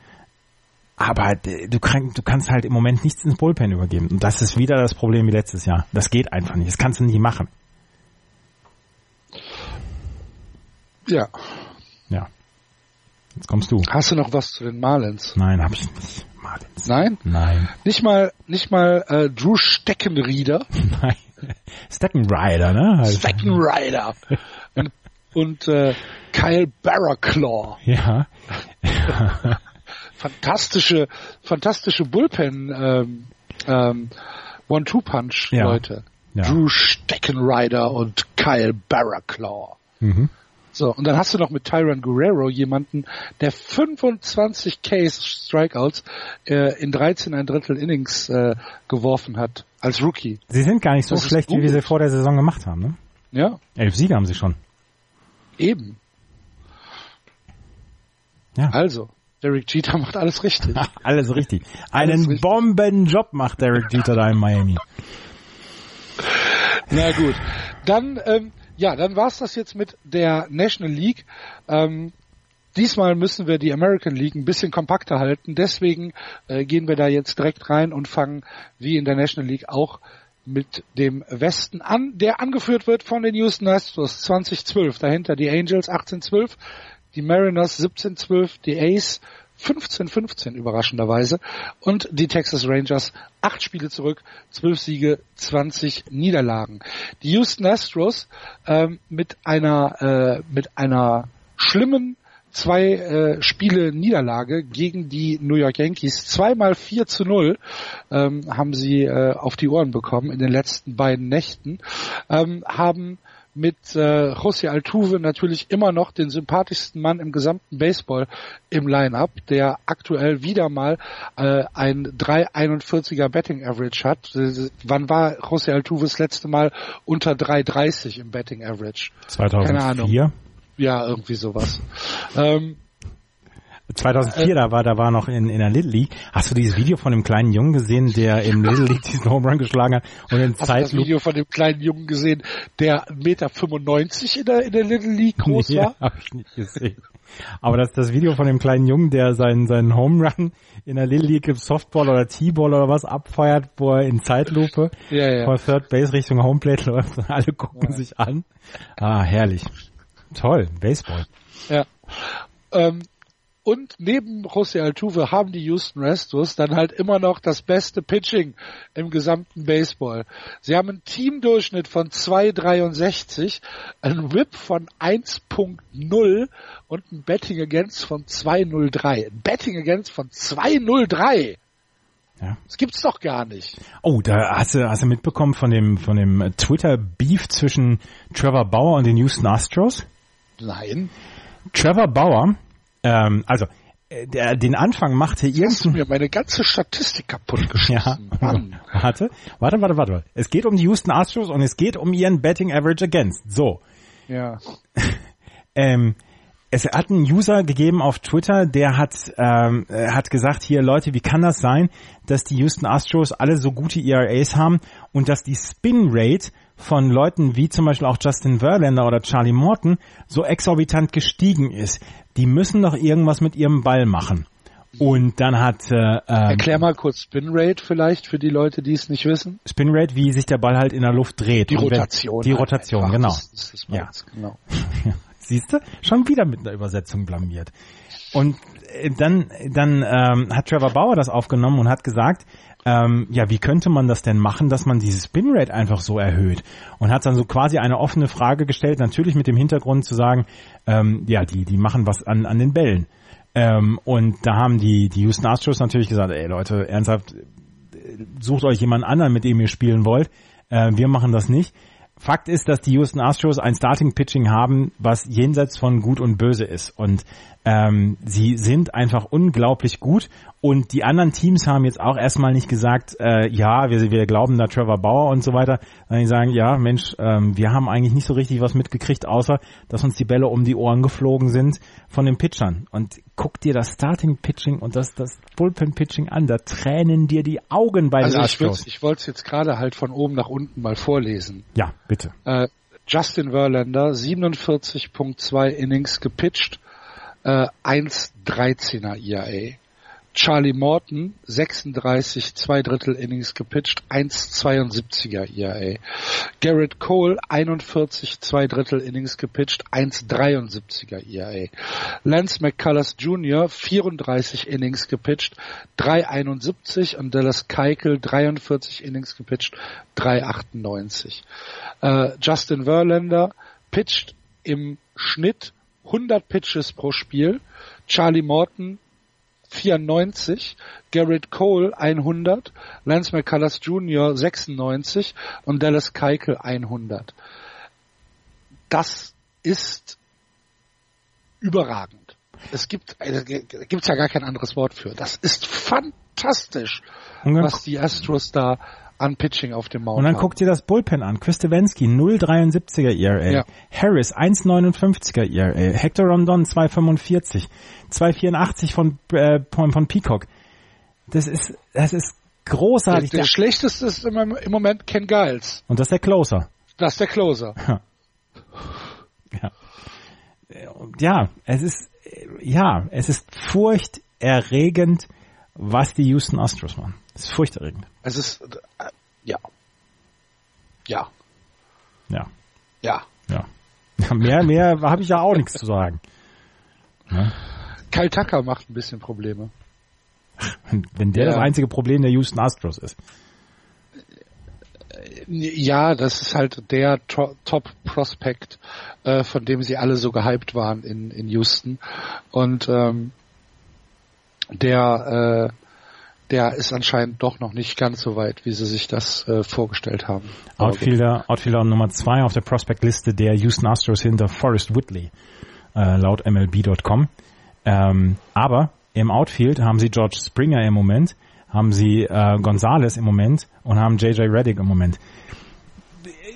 Speaker 3: Aber du, kann, du kannst halt im Moment nichts ins Bullpen übergeben. Und das ist wieder das Problem wie letztes Jahr. Das geht einfach nicht. Das kannst du nicht machen.
Speaker 2: Ja.
Speaker 3: Ja. Jetzt kommst du.
Speaker 2: Hast du noch was zu den Marlins?
Speaker 3: Nein, habe ich nicht. Marlins.
Speaker 2: Nein?
Speaker 3: Nein.
Speaker 2: Nicht mal, nicht mal äh, Drew Steckenrieder.
Speaker 3: Nein. Steckenrider, ne?
Speaker 2: Also. Steckenrider. und und äh, Kyle Barraclaw.
Speaker 3: Ja.
Speaker 2: fantastische, fantastische Bullpen ähm, ähm, One-Two-Punch, ja. Leute. Ja. Drew Steckenrider und Kyle Barraclaw. Mhm. So, und dann hast du noch mit Tyron Guerrero jemanden, der 25 Case Strikeouts äh, in 13 ein Drittel Innings äh, geworfen hat als Rookie.
Speaker 3: Sie sind gar nicht so das schlecht, wie wir sie vor der Saison gemacht haben, ne?
Speaker 2: Ja.
Speaker 3: Elf Siege haben sie schon.
Speaker 2: Eben. Ja. Also, Derek Jeter macht alles richtig.
Speaker 3: alles richtig. Einen richtig. Bombenjob macht Derek Jeter da in Miami.
Speaker 2: Na gut. Dann ähm, ja, dann war's das jetzt mit der National League. Ähm, diesmal müssen wir die American League ein bisschen kompakter halten. Deswegen äh, gehen wir da jetzt direkt rein und fangen wie in der National League auch mit dem Westen an, der angeführt wird von den Houston Astros 2012. Dahinter die Angels 1812, die Mariners 1712, die Ace 15-15 überraschenderweise und die Texas Rangers acht Spiele zurück, zwölf Siege, 20 Niederlagen. Die Houston Astros ähm, mit einer äh, mit einer schlimmen zwei äh, Spiele Niederlage gegen die New York Yankees. Zweimal 4 zu 0 ähm, haben sie äh, auf die Ohren bekommen in den letzten beiden Nächten. Ähm, haben mit äh, José Altuve natürlich immer noch den sympathischsten Mann im gesamten Baseball im Line-Up, der aktuell wieder mal äh, ein 3,41er Betting Average hat. Wann war José Altuve das letzte Mal unter 3,30 im Betting Average?
Speaker 3: 2004? Keine Ahnung.
Speaker 2: Ja, irgendwie sowas. Ähm,
Speaker 3: 2004, äh, da war, da war noch in, in der Little League. Hast du dieses Video von dem kleinen Jungen gesehen, der im Little League diesen Home Run geschlagen hat und in
Speaker 2: Hast Zeitlupe... du das Video von dem kleinen Jungen gesehen, der 1,95 Meter in der, in der Little League groß war?
Speaker 3: Ja, hab ich nicht gesehen. Aber das, das Video von dem kleinen Jungen, der seinen, seinen Home Run in der Little League im Softball oder T-Ball oder was abfeuert, wo er in Zeitlupe ja, ja. vor Third Base Richtung Homeplate läuft und alle gucken ja. sich an. Ah, herrlich. Toll, Baseball.
Speaker 2: Ja. Ähm, und neben José Altuve haben die Houston Astros dann halt immer noch das beste Pitching im gesamten Baseball. Sie haben einen Teamdurchschnitt von 2,63, einen Whip von 1,0 und ein Betting Against von 2,03. Ein Betting Against von 2,03! Ja. Das gibt's doch gar nicht.
Speaker 3: Oh, da hast du, hast du mitbekommen von dem, von dem Twitter-Beef zwischen Trevor Bauer und den Houston Astros?
Speaker 2: Nein.
Speaker 3: Trevor Bauer ähm, also äh, der, den Anfang machte irgendein... Hast
Speaker 2: du mir meine ganze Statistik kaputt geschossen. Ja.
Speaker 3: Warte, warte, warte, warte. Es geht um die Houston Astros und es geht um ihren Betting Average Against. So.
Speaker 2: Ja.
Speaker 3: ähm, es hat einen User gegeben auf Twitter, der hat, ähm, äh, hat gesagt, hier Leute, wie kann das sein, dass die Houston Astros alle so gute ERAs haben und dass die Spin Rate von Leuten wie zum Beispiel auch Justin Verlander oder Charlie Morton so exorbitant gestiegen ist. Die müssen doch irgendwas mit ihrem Ball machen. Und dann hat äh, ähm,
Speaker 2: Erklär mal kurz Spin Rate vielleicht für die Leute, die es nicht wissen.
Speaker 3: Spin Rate, wie sich der Ball halt in der Luft dreht.
Speaker 2: Die Rotation.
Speaker 3: Die Rotation, einfach. genau. Das, das ja. genau. Siehst du? Schon wieder mit einer Übersetzung blamiert. Und äh, dann, dann ähm, hat Trevor Bauer das aufgenommen und hat gesagt, ähm, ja, wie könnte man das denn machen, dass man dieses Spinrate einfach so erhöht? Und hat dann so quasi eine offene Frage gestellt, natürlich mit dem Hintergrund zu sagen, ähm, ja, die, die machen was an, an den Bällen. Ähm, und da haben die, die Houston Astros natürlich gesagt, ey Leute, ernsthaft, sucht euch jemand anderen, mit dem ihr spielen wollt. Äh, wir machen das nicht. Fakt ist, dass die Houston Astros ein Starting Pitching haben, was jenseits von gut und böse ist. Und ähm, sie sind einfach unglaublich gut und die anderen Teams haben jetzt auch erstmal nicht gesagt, äh, ja, wir, wir glauben da Trevor Bauer und so weiter, sondern die sagen, ja, Mensch, ähm, wir haben eigentlich nicht so richtig was mitgekriegt, außer dass uns die Bälle um die Ohren geflogen sind von den Pitchern. Und guck dir das Starting Pitching und das, das Bullpen Pitching an, da tränen dir die Augen bei
Speaker 2: also
Speaker 3: den
Speaker 2: Astros. Ich wollte es jetzt gerade halt von oben nach unten mal vorlesen.
Speaker 3: Ja, bitte.
Speaker 2: Äh, Justin Verlander, 47.2 Innings gepitcht, äh, 1,13er ERA. Charlie Morton, 36, zwei Drittel Innings gepitcht, 1,72er ERA. Garrett Cole, 41, zwei Drittel Innings gepitcht, 1,73er ERA. Lance McCullers Jr., 34 Innings gepitcht, 3,71 und Dallas Keuchel, 43 Innings gepitcht, 3,98. Äh, Justin Verlander pitcht im Schnitt 100 Pitches pro Spiel. Charlie Morton 94, Garrett Cole 100, Lance McCullers Jr. 96 und Dallas Keuchel 100. Das ist überragend. Es gibt, äh, gibt's ja gar kein anderes Wort für. Das ist fantastisch, was die Astros da an Pitching auf dem Mount.
Speaker 3: Und dann haben. guck dir das Bullpen an. Chris Stevenski 0,73er ERA. Ja. Harris 1,59er ERA. Hector Rondon 2,45. 2,84 von, äh, von, von Peacock. Das ist, das ist großartig.
Speaker 2: Der, der schlechteste ist im, im Moment Ken Giles.
Speaker 3: Und das ist der Closer.
Speaker 2: Das ist der Closer.
Speaker 3: ja. Ja, es ist, ja, es ist furchterregend, was die Houston Astros machen. Es ist furchterregend.
Speaker 2: Es ist, ja. Ja.
Speaker 3: Ja.
Speaker 2: Ja.
Speaker 3: Ja. Mehr, mehr habe ich ja auch nichts zu sagen.
Speaker 2: Ja. Kyle Tucker macht ein bisschen Probleme.
Speaker 3: Wenn der ja. das einzige Problem der Houston Astros ist.
Speaker 2: Ja, das ist halt der Top Prospect, äh, von dem sie alle so gehypt waren in, in Houston. Und ähm, der äh, der ist anscheinend doch noch nicht ganz so weit, wie sie sich das äh, vorgestellt haben.
Speaker 3: Outfielder, Outfielder Nummer zwei auf der Prospect-Liste der Houston Astros hinter Forrest Whitley, äh, laut MLB.com. Ähm, aber im Outfield haben sie George Springer im Moment, haben sie äh, Gonzalez im Moment und haben JJ Reddick im Moment.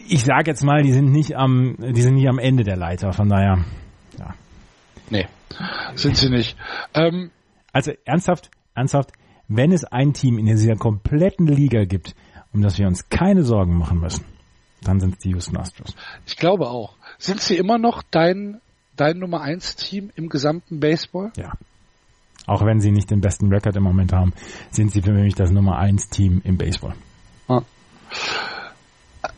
Speaker 3: Ich sage jetzt mal, die sind nicht am, die sind nicht am Ende der Leiter, von daher, ja.
Speaker 2: Nee, sind sie nicht. Ähm,
Speaker 3: also ernsthaft, ernsthaft, wenn es ein Team in dieser kompletten Liga gibt, um das wir uns keine Sorgen machen müssen, dann sind es die Houston Astros.
Speaker 2: Ich glaube auch. Sind sie immer noch dein, dein Nummer eins Team im gesamten Baseball?
Speaker 3: Ja. Auch wenn sie nicht den besten Rekord im Moment haben, sind sie für mich das Nummer eins Team im Baseball. Ah.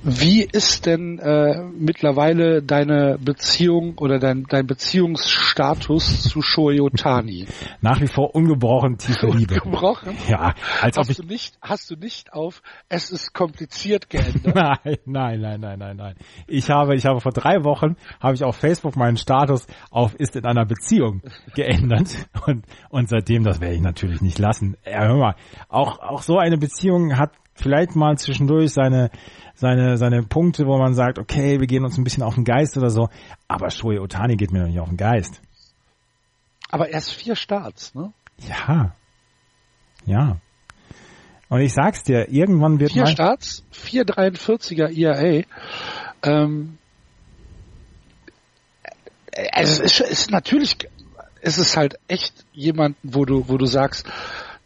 Speaker 2: Wie ist denn äh, mittlerweile deine Beziehung oder dein, dein Beziehungsstatus zu Shohei Otani?
Speaker 3: Nach wie vor ungebrochen tiefe Liebe.
Speaker 2: Ungebrochen?
Speaker 3: Ja, als
Speaker 2: hast
Speaker 3: ob ich
Speaker 2: du nicht hast du nicht auf es ist kompliziert geändert?
Speaker 3: nein, nein, nein, nein, nein, nein. Ich habe ich habe vor drei Wochen habe ich auf Facebook meinen Status auf ist in einer Beziehung geändert und und seitdem das werde ich natürlich nicht lassen. Ja, hör mal, auch auch so eine Beziehung hat vielleicht mal zwischendurch seine seine, seine Punkte, wo man sagt, okay, wir gehen uns ein bisschen auf den Geist oder so. Aber Shohei Otani geht mir noch nicht auf den Geist.
Speaker 2: Aber erst vier Starts, ne?
Speaker 3: Ja. Ja. Und ich sag's dir, irgendwann wird
Speaker 2: Vier Starts, 4,43er ERA. Ähm, also es ist, ist natürlich, es ist halt echt jemand, wo du, wo du sagst,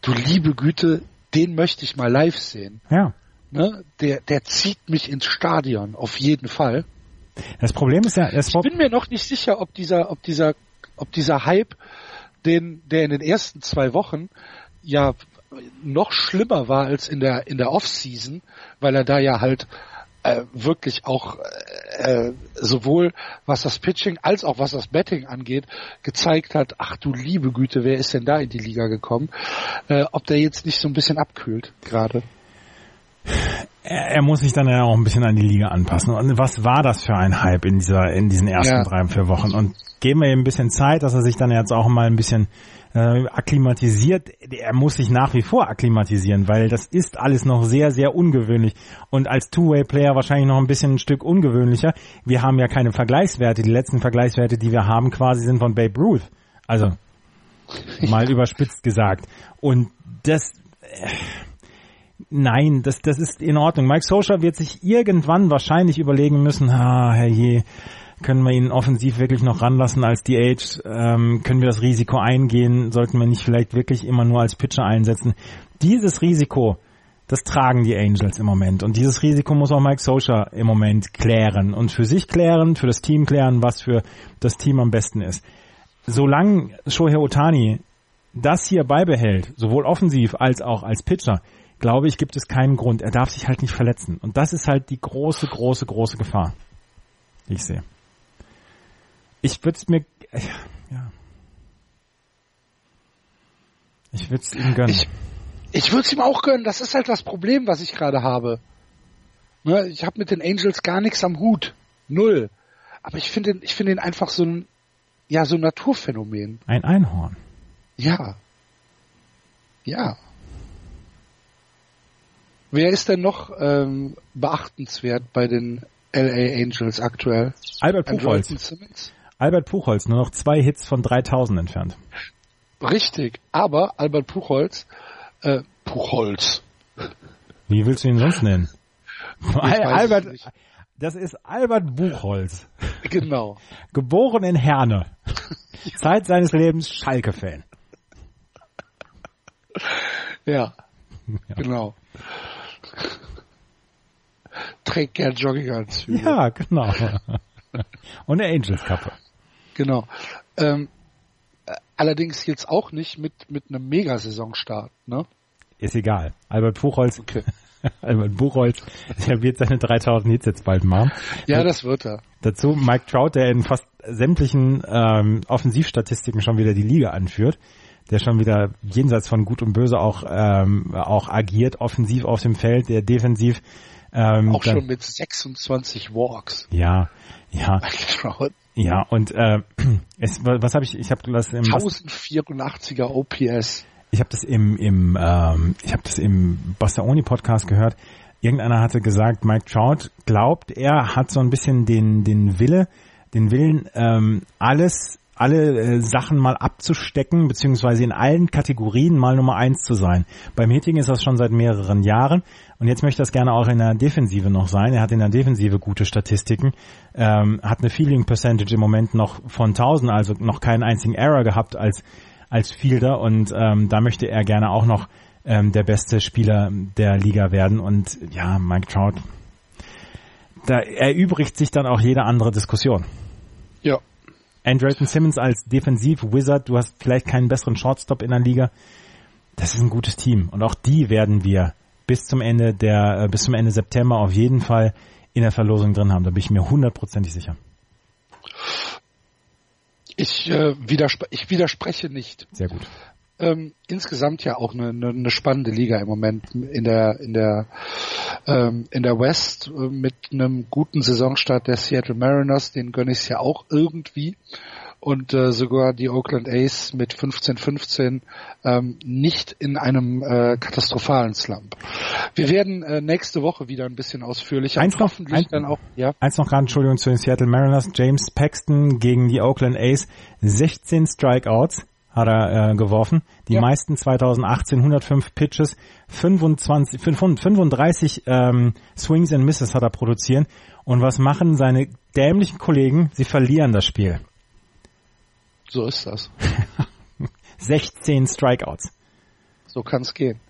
Speaker 2: du liebe Güte, den möchte ich mal live sehen.
Speaker 3: Ja
Speaker 2: ne, der, der zieht mich ins Stadion, auf jeden Fall.
Speaker 3: Das Problem ist ja,
Speaker 2: ich bin mir noch nicht sicher, ob dieser, ob dieser, ob dieser Hype, den, der in den ersten zwei Wochen ja noch schlimmer war als in der in der Offseason, weil er da ja halt äh, wirklich auch äh, sowohl was das Pitching als auch was das Betting angeht gezeigt hat. Ach du liebe Güte, wer ist denn da in die Liga gekommen? Äh, ob der jetzt nicht so ein bisschen abkühlt gerade?
Speaker 3: er, er muss sich dann ja auch ein bisschen an die Liga anpassen. Und was war das für ein Hype in dieser, in diesen ersten ja. drei, vier Wochen? Und geben wir ihm ein bisschen Zeit, dass er sich dann jetzt auch mal ein bisschen äh, akklimatisiert. Er muss sich nach wie vor akklimatisieren, weil das ist alles noch sehr, sehr ungewöhnlich. Und als Two-Way-Player wahrscheinlich noch ein bisschen ein Stück ungewöhnlicher. Wir haben ja keine Vergleichswerte. Die letzten Vergleichswerte, die wir haben, quasi sind von Babe Ruth. Also, mal überspitzt gesagt. Und das, äh, Nein, das, das ist in Ordnung. Mike Socha wird sich irgendwann wahrscheinlich überlegen müssen, ha, herrje, können wir ihn offensiv wirklich noch ranlassen als DH? Ähm, können wir das Risiko eingehen? Sollten wir nicht vielleicht wirklich immer nur als Pitcher einsetzen? Dieses Risiko, das tragen die Angels im Moment. Und dieses Risiko muss auch Mike Socha im Moment klären und für sich klären, für das Team klären, was für das Team am besten ist. Solange Shohei Otani das hier beibehält, sowohl offensiv als auch als Pitcher, glaube ich, gibt es keinen Grund. Er darf sich halt nicht verletzen. Und das ist halt die große, große, große Gefahr, ich sehe. Ich würde es mir, ja. Ich würde es ihm gönnen.
Speaker 2: Ich, ich würde es ihm auch gönnen. Das ist halt das Problem, was ich gerade habe. Ne, ich habe mit den Angels gar nichts am Hut. Null. Aber ich finde ich finde ihn einfach so ein, ja, so ein Naturphänomen.
Speaker 3: Ein Einhorn.
Speaker 2: Ja. Ja. Wer ist denn noch ähm, beachtenswert bei den LA Angels aktuell?
Speaker 3: Albert Puchholz. Albert Puchholz, nur noch zwei Hits von 3000 entfernt.
Speaker 2: Richtig, aber Albert Puchholz, äh, Puchholz.
Speaker 3: Wie willst du ihn sonst nennen? Albert, das ist Albert Buchholz.
Speaker 2: Genau.
Speaker 3: Geboren in Herne. Zeit seines Lebens Schalke-Fan.
Speaker 2: Ja, ja, genau trägt gern Jogginganzüge.
Speaker 3: Ja, genau. Und eine Angels-Kappe.
Speaker 2: Genau. Ähm, allerdings jetzt auch nicht mit, mit einem Megasaisonstart, ne?
Speaker 3: Ist egal. Albert Buchholz, okay. Albert Buchholz, der wird seine 3000 Hits jetzt bald machen.
Speaker 2: Ja, das wird er.
Speaker 3: Dazu Mike Trout, der in fast sämtlichen ähm, Offensivstatistiken schon wieder die Liga anführt der schon wieder jenseits von Gut und Böse auch ähm, auch agiert, offensiv auf dem Feld, der defensiv
Speaker 2: ähm, auch schon mit 26 Walks.
Speaker 3: Ja, ja. Ja, und äh, es, was habe ich, ich habe das im
Speaker 2: 1084er OPS.
Speaker 3: Ich habe das im, im ähm, ich habe das im Bastaoni Podcast gehört. Irgendeiner hatte gesagt, Mike Trout glaubt, er hat so ein bisschen den den Wille, den Willen, ähm, alles alle äh, Sachen mal abzustecken, beziehungsweise in allen Kategorien mal Nummer eins zu sein. Beim Hitting ist das schon seit mehreren Jahren und jetzt möchte das gerne auch in der Defensive noch sein. Er hat in der Defensive gute Statistiken, ähm, hat eine Feeling Percentage im Moment noch von 1000, also noch keinen einzigen Error gehabt als als Fielder und ähm, da möchte er gerne auch noch ähm, der beste Spieler der Liga werden und ja, Mike Trout, da erübrigt sich dann auch jede andere Diskussion.
Speaker 2: Ja,
Speaker 3: Andrelton Simmons als Defensiv-Wizard, du hast vielleicht keinen besseren Shortstop in der Liga. Das ist ein gutes Team. Und auch die werden wir bis zum Ende der, äh, bis zum Ende September auf jeden Fall in der Verlosung drin haben. Da bin ich mir hundertprozentig sicher.
Speaker 2: Ich, äh, widerspre ich widerspreche nicht.
Speaker 3: Sehr gut
Speaker 2: ähm, insgesamt ja auch eine, eine, spannende Liga im Moment in der in der ähm, in der West äh, mit einem guten Saisonstart der Seattle Mariners, den gönne ich ja auch irgendwie und äh, sogar die Oakland A's mit 15-15 ähm, nicht in einem äh, katastrophalen Slump. Wir werden äh, nächste Woche wieder ein bisschen ausführlicher.
Speaker 3: Eins noch, ein, dann auch, ja. eins noch gerade, Entschuldigung, zu den Seattle Mariners. James Paxton gegen die Oakland A's. 16 Strikeouts hat er äh, geworfen. Die ja. meisten 2018 105 Pitches, 25, 35 ähm, Swings and Misses hat er produzieren. Und was machen seine dämlichen Kollegen? Sie verlieren das Spiel.
Speaker 2: So ist das.
Speaker 3: 16 Strikeouts.
Speaker 2: So kann es gehen.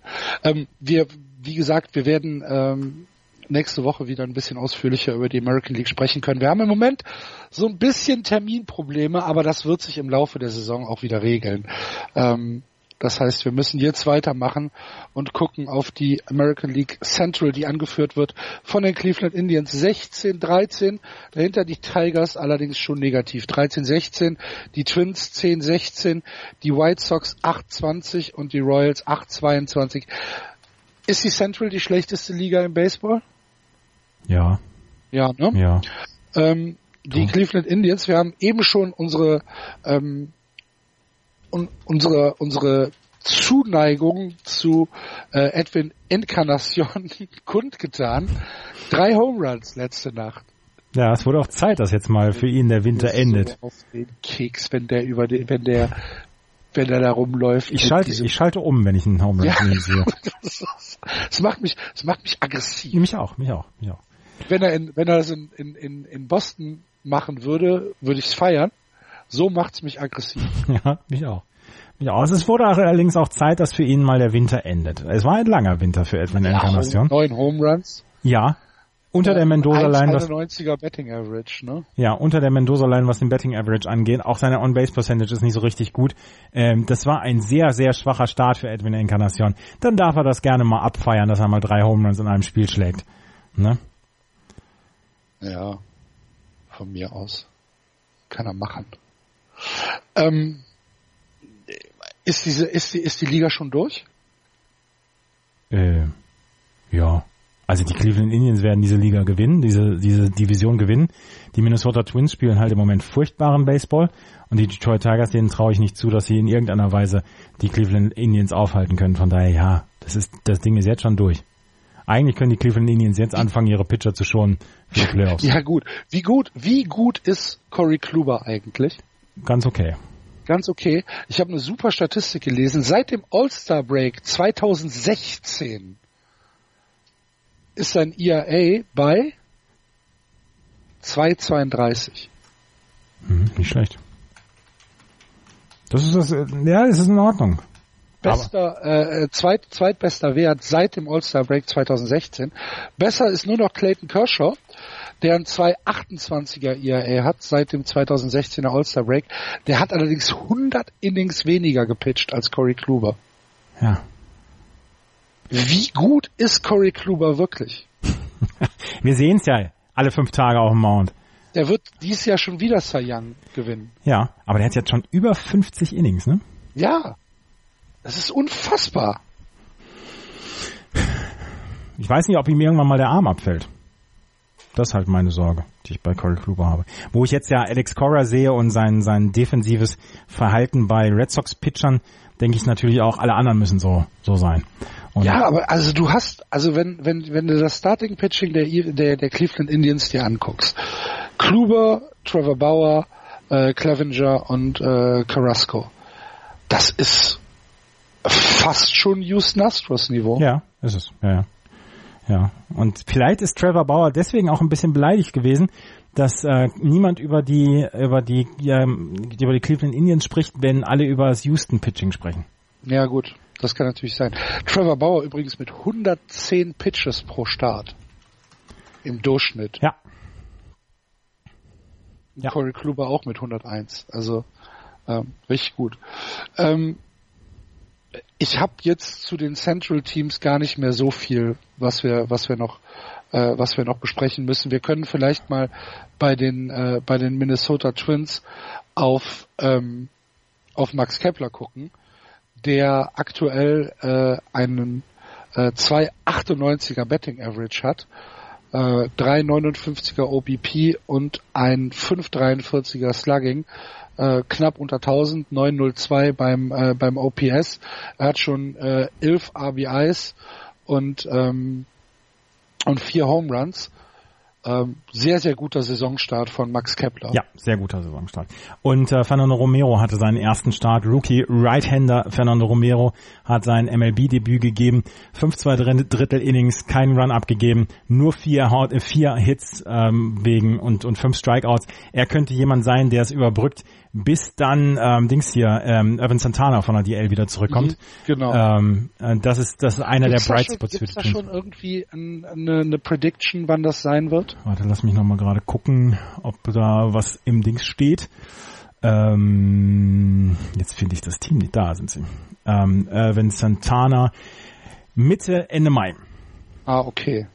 Speaker 2: Ähm, wir, wie gesagt, wir werden ähm, nächste Woche wieder ein bisschen ausführlicher über die American League sprechen können. Wir haben im Moment so ein bisschen Terminprobleme, aber das wird sich im Laufe der Saison auch wieder regeln. Ähm, das heißt, wir müssen jetzt weitermachen und gucken auf die American League Central, die angeführt wird von den Cleveland Indians 16-13. Dahinter die Tigers allerdings schon negativ. 13-16, die Twins 10-16, die White Sox 8-20 und die Royals 8-22. Ist die Central die schlechteste Liga im Baseball?
Speaker 3: Ja.
Speaker 2: Ja, ne?
Speaker 3: Ja.
Speaker 2: Ähm, die Doch. Cleveland Indians, wir haben eben schon unsere ähm, un, unsere unsere Zuneigung zu äh, Edwin Encarnacion kundgetan. Drei Home Runs letzte Nacht.
Speaker 3: Ja, es wurde auch Zeit, dass jetzt mal für ihn der Winter endet.
Speaker 2: So auf den Keks, wenn der über den, wenn der wenn er da rumläuft.
Speaker 3: Ich schalte, ich schalte um, wenn ich einen Home Run ja. sehe.
Speaker 2: Es macht mich, es macht mich aggressiv.
Speaker 3: Mich auch, mich auch, mich auch.
Speaker 2: Wenn er in, wenn er das in, in, in Boston machen würde, würde ich es feiern. So macht's mich aggressiv.
Speaker 3: Ja, mich auch. Mich auch. Es wurde allerdings auch Zeit, dass für ihn mal der Winter endet. Es war ein langer Winter für Edwin ja, Encarnacion.
Speaker 2: Neun Home Runs.
Speaker 3: Ja, unter der Mendoza-Line,
Speaker 2: was, 90er Betting Average, ne?
Speaker 3: Ja, unter der Mendoza-Line, was den Betting Average angeht. Auch seine On-Base-Percentage ist nicht so richtig gut. Ähm, das war ein sehr, sehr schwacher Start für Edwin Encarnacion. Dann darf er das gerne mal abfeiern, dass er mal drei Home Runs in einem Spiel schlägt. Ne?
Speaker 2: Ja, von mir aus. Kann er machen. Ähm, ist diese, ist die, ist die Liga schon durch?
Speaker 3: Äh, ja. Also die Cleveland Indians werden diese Liga gewinnen, diese, diese Division gewinnen. Die Minnesota Twins spielen halt im Moment furchtbaren Baseball und die Detroit Tigers, denen traue ich nicht zu, dass sie in irgendeiner Weise die Cleveland Indians aufhalten können. Von daher, ja, das ist, das Ding ist jetzt schon durch. Eigentlich können die Cleveland Indians jetzt anfangen, ihre Pitcher zu schonen für Playoffs.
Speaker 2: Ja gut. Wie gut, wie gut ist Corey Kluber eigentlich?
Speaker 3: Ganz okay.
Speaker 2: Ganz okay. Ich habe eine super Statistik gelesen. Seit dem All-Star Break 2016 ist sein ERA bei 2,32.
Speaker 3: Hm, nicht schlecht. Das ist das, ja, das ist in Ordnung.
Speaker 2: Bester, äh, zweit, zweitbester Wert seit dem All-Star Break 2016. Besser ist nur noch Clayton Kershaw, der ein 2,28er ERA hat seit dem 2016er All-Star Break. Der hat allerdings 100 Innings weniger gepitcht als Corey Kluber.
Speaker 3: Ja.
Speaker 2: Wie gut ist Corey Kluber wirklich?
Speaker 3: Wir sehen es ja alle fünf Tage auf dem Mount.
Speaker 2: Der wird dieses Jahr schon wieder Cy Young gewinnen.
Speaker 3: Ja, aber der hat jetzt schon über 50 Innings, ne?
Speaker 2: Ja. Das ist unfassbar.
Speaker 3: Ich weiß nicht, ob ihm irgendwann mal der Arm abfällt. Das ist halt meine Sorge, die ich bei Corey Kluber habe. Wo ich jetzt ja Alex Cora sehe und sein, sein defensives Verhalten bei Red Sox Pitchern, denke ich natürlich auch, alle anderen müssen so, so sein.
Speaker 2: Und ja, aber also du hast, also wenn, wenn, wenn du das Starting Pitching der, der, der Cleveland Indians dir anguckst, Kluber, Trevor Bauer, äh, Clevenger und äh, Carrasco, das ist fast schon Houston Astros Niveau.
Speaker 3: Ja, ist es, ja, ja. Ja, und vielleicht ist Trevor Bauer deswegen auch ein bisschen beleidigt gewesen, dass äh, niemand über die über die ja, über die Cleveland Indians spricht, wenn alle über das Houston Pitching sprechen.
Speaker 2: Ja gut, das kann natürlich sein. Trevor Bauer übrigens mit 110 Pitches pro Start im Durchschnitt.
Speaker 3: Ja.
Speaker 2: ja. Corey Kluber auch mit 101. Also ähm, richtig gut. Ähm, ich habe jetzt zu den Central Teams gar nicht mehr so viel, was wir, was wir noch, äh, was wir noch besprechen müssen. Wir können vielleicht mal bei den, äh, bei den Minnesota Twins auf, ähm, auf Max Kepler gucken, der aktuell äh, einen äh, 2,98er Betting Average hat, äh, 3,59er OBP und ein 5,43er Slugging äh, knapp unter 1000, 902 beim äh, beim OPS. Er hat schon äh, 11 RBIs und ähm, und vier Home Runs. Ähm, sehr, sehr guter Saisonstart von Max Kepler.
Speaker 3: Ja, sehr guter Saisonstart. Und äh, Fernando Romero hatte seinen ersten Start. Rookie Right-Hander Fernando Romero hat sein MLB-Debüt gegeben. 5-2 Drittel Innings, keinen Run abgegeben, nur vier, äh, vier Hits ähm, wegen und, und fünf Strikeouts. Er könnte jemand sein, der es überbrückt, bis dann ähm, Dings hier, ähm, Evan Santana von der DL wieder zurückkommt. Mhm,
Speaker 2: genau.
Speaker 3: Ähm, äh, das ist das ist einer gibt's der Bright Spots
Speaker 2: für die da schon irgendwie ein, eine, eine Prediction, wann das sein wird?
Speaker 3: Warte, lass mich nochmal gerade gucken, ob da was im Dings steht. Ähm, jetzt finde ich das Team nicht. Da sind sie. Ähm, Evan Santana Mitte, Ende Mai.
Speaker 2: Ah, okay.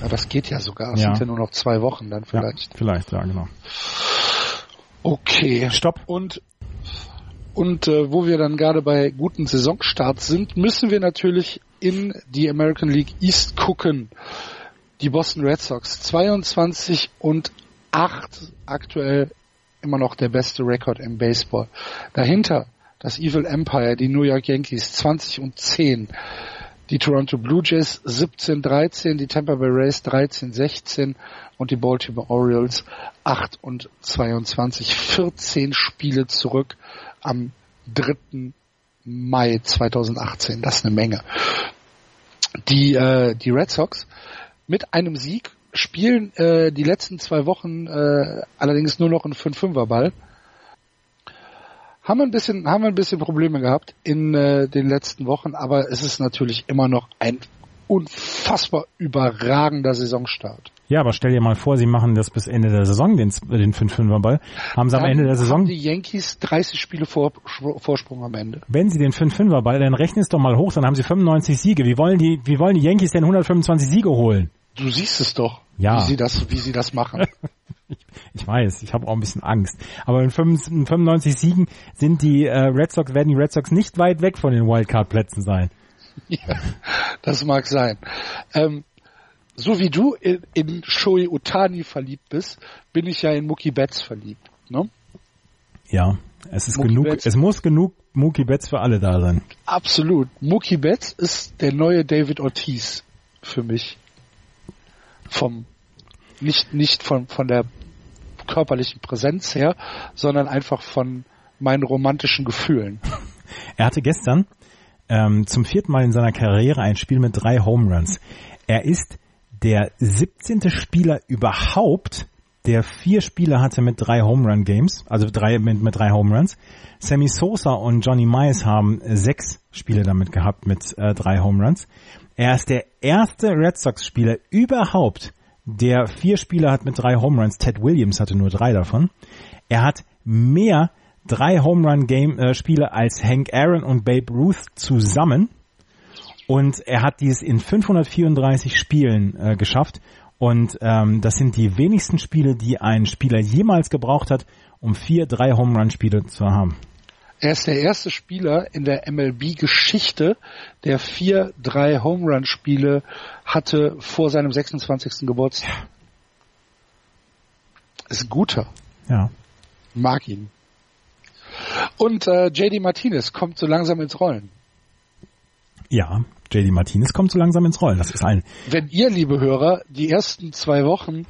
Speaker 2: Ja, das geht ja sogar. Es ja. sind ja nur noch zwei Wochen dann vielleicht.
Speaker 3: Ja, vielleicht, ja, genau.
Speaker 2: Okay.
Speaker 3: Stopp.
Speaker 2: Und und äh, wo wir dann gerade bei guten Saisonstarts sind, müssen wir natürlich in die American League East gucken. Die Boston Red Sox 22 und 8 aktuell immer noch der beste Rekord im Baseball. Dahinter das Evil Empire, die New York Yankees 20 und 10 die Toronto Blue Jays 17-13, die Tampa Bay Rays 13-16 und die Baltimore Orioles 8 und 22. 14 Spiele zurück am 3. Mai 2018. Das ist eine Menge. Die, äh, die Red Sox mit einem Sieg spielen äh, die letzten zwei Wochen äh, allerdings nur noch einen 5-5er Ball haben wir ein bisschen, haben wir ein bisschen Probleme gehabt in äh, den letzten Wochen, aber es ist natürlich immer noch ein unfassbar überragender Saisonstart.
Speaker 3: Ja, aber stell dir mal vor, sie machen das bis Ende der Saison, den, den 5-5er Ball. Haben sie dann am Ende der Saison. Haben
Speaker 2: die Yankees 30 Spiele vor, Vorsprung am Ende.
Speaker 3: Wenn sie den 5-5er Ball, dann rechnen es doch mal hoch, dann haben sie 95 Siege. Wie wollen die, wie wollen die Yankees denn 125 Siege holen?
Speaker 2: Du siehst es doch,
Speaker 3: ja.
Speaker 2: wie sie das, wie sie das machen.
Speaker 3: ich, ich weiß, ich habe auch ein bisschen Angst. Aber in 95 Siegen sind die äh, Red Sox, werden die Red Sox nicht weit weg von den Wildcard-Plätzen sein.
Speaker 2: Ja, das mag sein. Ähm, so wie du in, in Shoei Utani verliebt bist, bin ich ja in Mookie Betts verliebt. Ne?
Speaker 3: Ja, es ist Mookie genug, Betts. es muss genug Mookie Betts für alle da sein.
Speaker 2: Absolut. Mookie Betts ist der neue David Ortiz für mich. Vom, nicht, nicht von, von der körperlichen Präsenz her, sondern einfach von meinen romantischen Gefühlen.
Speaker 3: Er hatte gestern ähm, zum vierten Mal in seiner Karriere ein Spiel mit drei Home Runs. Er ist der 17. Spieler überhaupt, der vier Spieler hatte mit drei Home Run Games, also drei mit, mit drei Home Runs. Sammy Sosa und Johnny Miles haben sechs Spiele damit gehabt mit äh, drei Home Runs. Er ist der erste Red Sox Spieler überhaupt, der vier Spieler hat mit drei Home Runs. Ted Williams hatte nur drei davon. Er hat mehr drei Home Run Game äh, Spiele als Hank Aaron und Babe Ruth zusammen. Und er hat dies in 534 Spielen äh, geschafft. Und ähm, das sind die wenigsten Spiele, die ein Spieler jemals gebraucht hat, um vier drei Home Run Spiele zu haben.
Speaker 2: Er ist der erste Spieler in der MLB-Geschichte, der vier, drei Home Run Spiele hatte vor seinem 26. Geburtstag. Ist ein guter.
Speaker 3: Ja.
Speaker 2: Mag ihn. Und äh, JD Martinez kommt so langsam ins Rollen.
Speaker 3: Ja, JD Martinez kommt so langsam ins Rollen. Das ist ein.
Speaker 2: Wenn ihr, liebe Hörer, die ersten zwei Wochen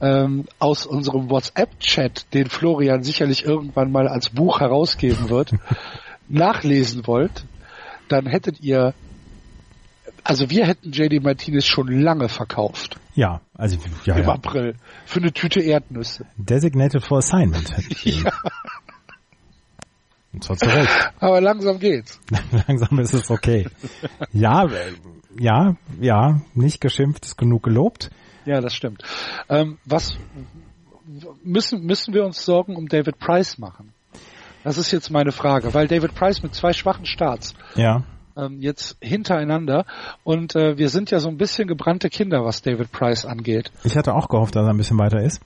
Speaker 2: ähm, aus unserem WhatsApp-Chat, den Florian sicherlich irgendwann mal als Buch herausgeben wird, nachlesen wollt, dann hättet ihr, also wir hätten JD Martinez schon lange verkauft.
Speaker 3: Ja, also ja,
Speaker 2: Im
Speaker 3: ja.
Speaker 2: April. Für eine Tüte Erdnüsse.
Speaker 3: Designated for Assignment. ja. Und zwar zu Recht.
Speaker 2: Aber langsam geht's.
Speaker 3: Langsam ist es okay. Ja, äh, ja, ja, nicht geschimpft, ist genug gelobt.
Speaker 2: Ja, das stimmt. Ähm, was müssen, müssen wir uns Sorgen um David Price machen? Das ist jetzt meine Frage, weil David Price mit zwei schwachen Starts
Speaker 3: Ja.
Speaker 2: ähm, jetzt hintereinander und äh, wir sind ja so ein bisschen gebrannte Kinder, was David Price angeht.
Speaker 3: Ich hatte auch gehofft, dass er ein bisschen weiter ist.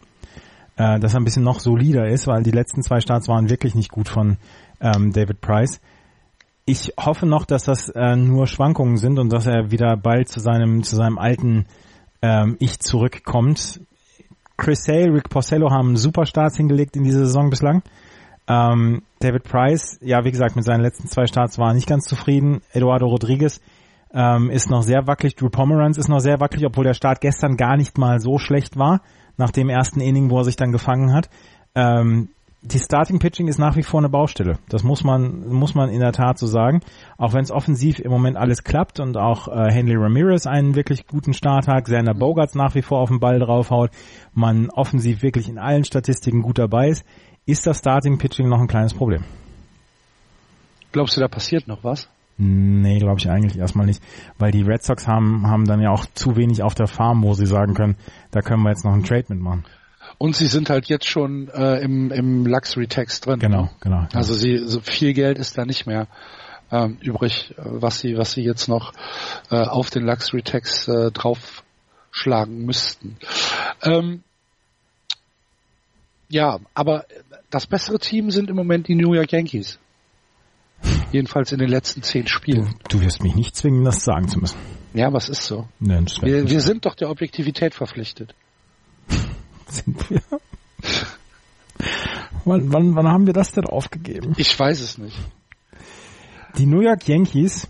Speaker 3: Äh, dass er ein bisschen noch solider ist, weil die letzten zwei Starts waren wirklich nicht gut von ähm, David Price. Ich hoffe noch, dass das äh, nur Schwankungen sind und dass er wieder bald zu seinem, zu seinem alten ähm, Ich zurückkommt. Chris Sale, Rick Porcello haben super Starts hingelegt in dieser Saison bislang. Ähm, David Price, ja, wie gesagt, mit seinen letzten zwei Starts war er nicht ganz zufrieden. Eduardo Rodriguez ähm, ist noch sehr wackelig. Drew Pomeranz ist noch sehr wackelig, obwohl der Start gestern gar nicht mal so schlecht war, nach dem ersten Inning, wo er sich dann gefangen hat. Ähm, die Starting Pitching ist nach wie vor eine Baustelle. Das muss man, muss man in der Tat so sagen. Auch wenn es offensiv im Moment alles klappt und auch äh, Henley Ramirez einen wirklich guten Start hat, Xander Bogarts nach wie vor auf den Ball draufhaut, man offensiv wirklich in allen Statistiken gut dabei ist, ist das Starting Pitching noch ein kleines Problem.
Speaker 2: Glaubst du, da passiert noch was?
Speaker 3: Nee, glaube ich eigentlich erstmal nicht, weil die Red Sox haben, haben dann ja auch zu wenig auf der Farm, wo sie sagen können, da können wir jetzt noch einen Trade mitmachen.
Speaker 2: Und sie sind halt jetzt schon äh, im, im Luxury Tax drin.
Speaker 3: Genau, genau. Ja.
Speaker 2: Also sie, so viel Geld ist da nicht mehr ähm, übrig, äh, was sie, was sie jetzt noch äh, auf den Luxury Tax äh, draufschlagen müssten. Ähm, ja, aber das bessere Team sind im Moment die New York Yankees. Jedenfalls in den letzten zehn Spielen.
Speaker 3: Du wirst mich nicht zwingen, das sagen zu müssen.
Speaker 2: Ja, was ist so?
Speaker 3: Wär-
Speaker 2: Wir, wir sind doch der Objektivität verpflichtet.
Speaker 3: Sind wir. wann, wann, wann haben wir das denn aufgegeben?
Speaker 2: Ich weiß es nicht.
Speaker 3: Die New York Yankees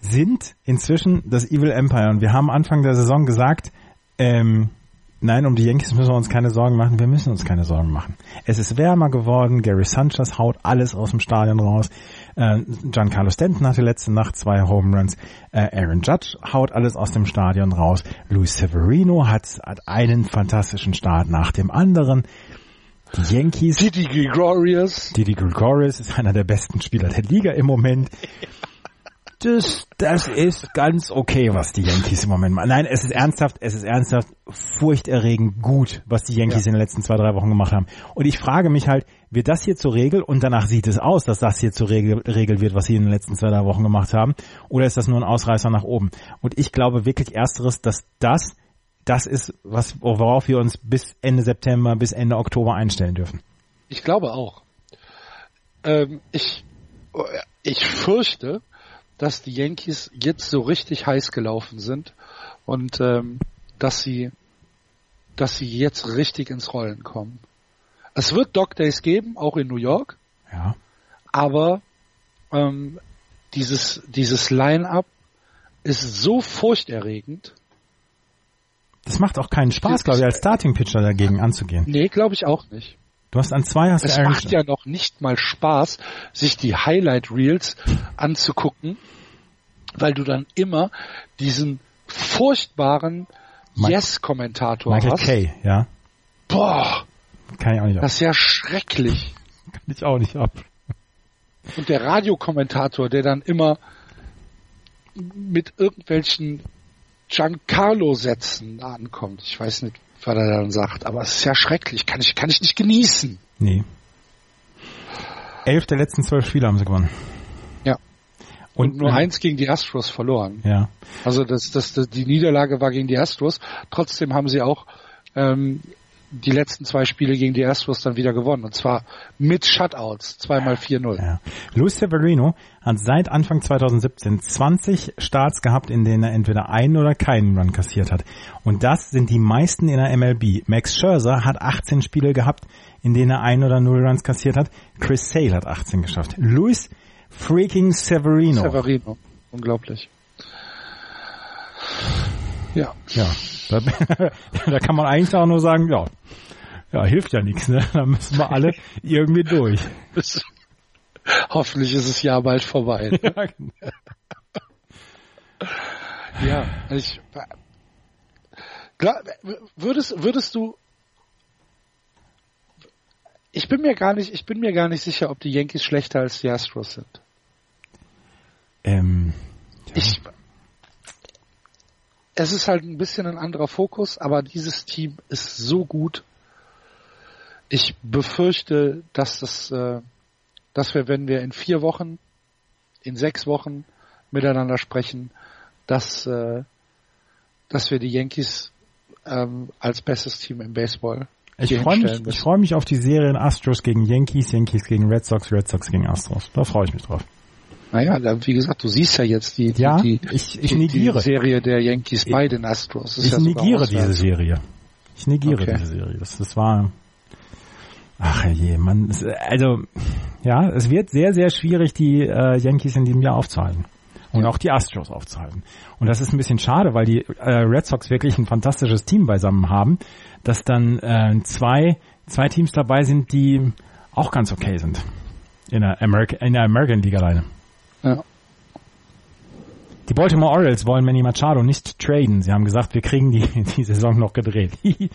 Speaker 3: sind inzwischen das Evil Empire und wir haben Anfang der Saison gesagt, ähm, nein, um die Yankees müssen wir uns keine Sorgen machen, wir müssen uns keine Sorgen machen. Es ist wärmer geworden, Gary Sanchez haut alles aus dem Stadion raus, äh, Giancarlo Stanton hatte letzte Nacht zwei Home Runs, äh, Aaron Judge haut alles aus dem Stadion raus, Luis Severino hat, hat einen fantastischen Start nach dem anderen. Die Yankees
Speaker 2: Didi Gregorius.
Speaker 3: Didi Gregorius ist einer der besten Spieler der Liga im Moment. Das, das ist ganz okay, was die Yankees im Moment machen. Nein, es ist ernsthaft, es ist ernsthaft furchterregend gut, was die Yankees
Speaker 2: Ja.
Speaker 3: in den letzten zwei, drei Wochen gemacht haben. Und ich frage mich halt, wird das hier zur Regel und danach sieht es aus, dass das hier zur Regel, Regel wird, was sie in den letzten zwei, drei Wochen gemacht haben, oder ist das nur ein Ausreißer nach oben? Und ich glaube wirklich ersteres, dass das das ist, was, worauf wir uns bis Ende September, bis Ende Oktober einstellen dürfen.
Speaker 2: Ich glaube auch. Ähm, ich, ich fürchte, dass die Yankees jetzt so richtig heiß gelaufen sind und ähm, dass sie, dass sie jetzt richtig ins Rollen kommen. Es wird Dog Days geben, auch in New York,
Speaker 3: Ja.
Speaker 2: aber ähm, dieses dieses Line-up ist so furchterregend.
Speaker 3: Das macht auch keinen Spaß, glaube ich, als Starting Pitcher dagegen anzugehen.
Speaker 2: Nee, glaube ich auch nicht.
Speaker 3: Du hast an zwei hast
Speaker 2: Es macht ja noch nicht mal Spaß, sich die Highlight Reels anzugucken, weil du dann immer diesen furchtbaren Yes-Kommentator
Speaker 3: Michael
Speaker 2: hast.
Speaker 3: Kay, ja.
Speaker 2: Boah,
Speaker 3: Kann ich auch nicht ab.
Speaker 2: das ist ja schrecklich.
Speaker 3: Kann ich auch nicht ab.
Speaker 2: Und der Radiokommentator, der dann immer mit irgendwelchen Giancarlo-Sätzen ankommt. Ich weiß nicht, was er dann sagt, aber es ist ja schrecklich. Kann ich, kann ich nicht genießen.
Speaker 3: Nee. Elf der letzten zwölf Spiele haben sie gewonnen.
Speaker 2: Ja. Und,
Speaker 3: Und,
Speaker 2: nur
Speaker 3: wenn-
Speaker 2: eins gegen die Astros verloren.
Speaker 3: Ja.
Speaker 2: Also das, das, das, die Niederlage war gegen die Astros. Trotzdem haben sie auch ähm, die letzten zwei Spiele gegen die Astros dann wieder gewonnen. Und zwar mit Shutouts, zweimal 4-0.
Speaker 3: Ja. Luis Severino hat seit Anfang 2017 20 Starts gehabt, in denen er entweder einen oder keinen Run kassiert hat. Und das sind die meisten in der MLB. Max Scherzer hat 18 Spiele gehabt, in denen er einen oder null Runs kassiert hat. Chris Sale hat 18 geschafft. Luis freaking Severino.
Speaker 2: Severino. Unglaublich.
Speaker 3: Ja. Ja. Da, da kann man eigentlich auch nur sagen, ja, ja, hilft ja nichts, ne? Da müssen wir alle irgendwie durch.
Speaker 2: Hoffentlich ist das Jahr bald vorbei. Ne? Ja, genau. ja, ich klar, würdest würdest du ich bin mir gar nicht, ich bin mir gar nicht sicher, ob die Yankees schlechter als die Astros sind.
Speaker 3: Ähm,
Speaker 2: ja. Ich es ist halt ein bisschen ein anderer Fokus, aber dieses Team ist so gut. Ich befürchte, dass das, äh, dass wir, wenn wir in vier Wochen, in sechs Wochen miteinander sprechen, dass, äh, dass wir die Yankees ähm, als bestes Team im Baseball
Speaker 3: ich freue mich, ich freue mich auf die Serien Astros gegen Yankees, Yankees gegen Red Sox, Red Sox gegen Astros. Da freue ich mich drauf.
Speaker 2: Naja, wie gesagt, du siehst ja jetzt die, die,
Speaker 3: ja,
Speaker 2: die,
Speaker 3: ich, ich negiere.
Speaker 2: die Serie der Yankees bei den Astros.
Speaker 3: ich
Speaker 2: ja
Speaker 3: negiere diese Serie. Ich negiere okay. diese Serie. Das, das war, ach je, man, also, ja, es wird sehr, sehr schwierig, die äh, Yankees in diesem Jahr aufzuhalten. Und auch die Astros aufzuhalten. Und das ist ein bisschen schade, weil die äh, Red Sox wirklich ein fantastisches Team beisammen haben, dass dann äh, zwei, zwei Teams dabei sind, die auch ganz okay sind. In der, America, in der American League alleine. Ja. Die Baltimore Orioles wollen Manny Machado nicht traden. Sie haben gesagt, wir kriegen die, die Saison noch gedreht.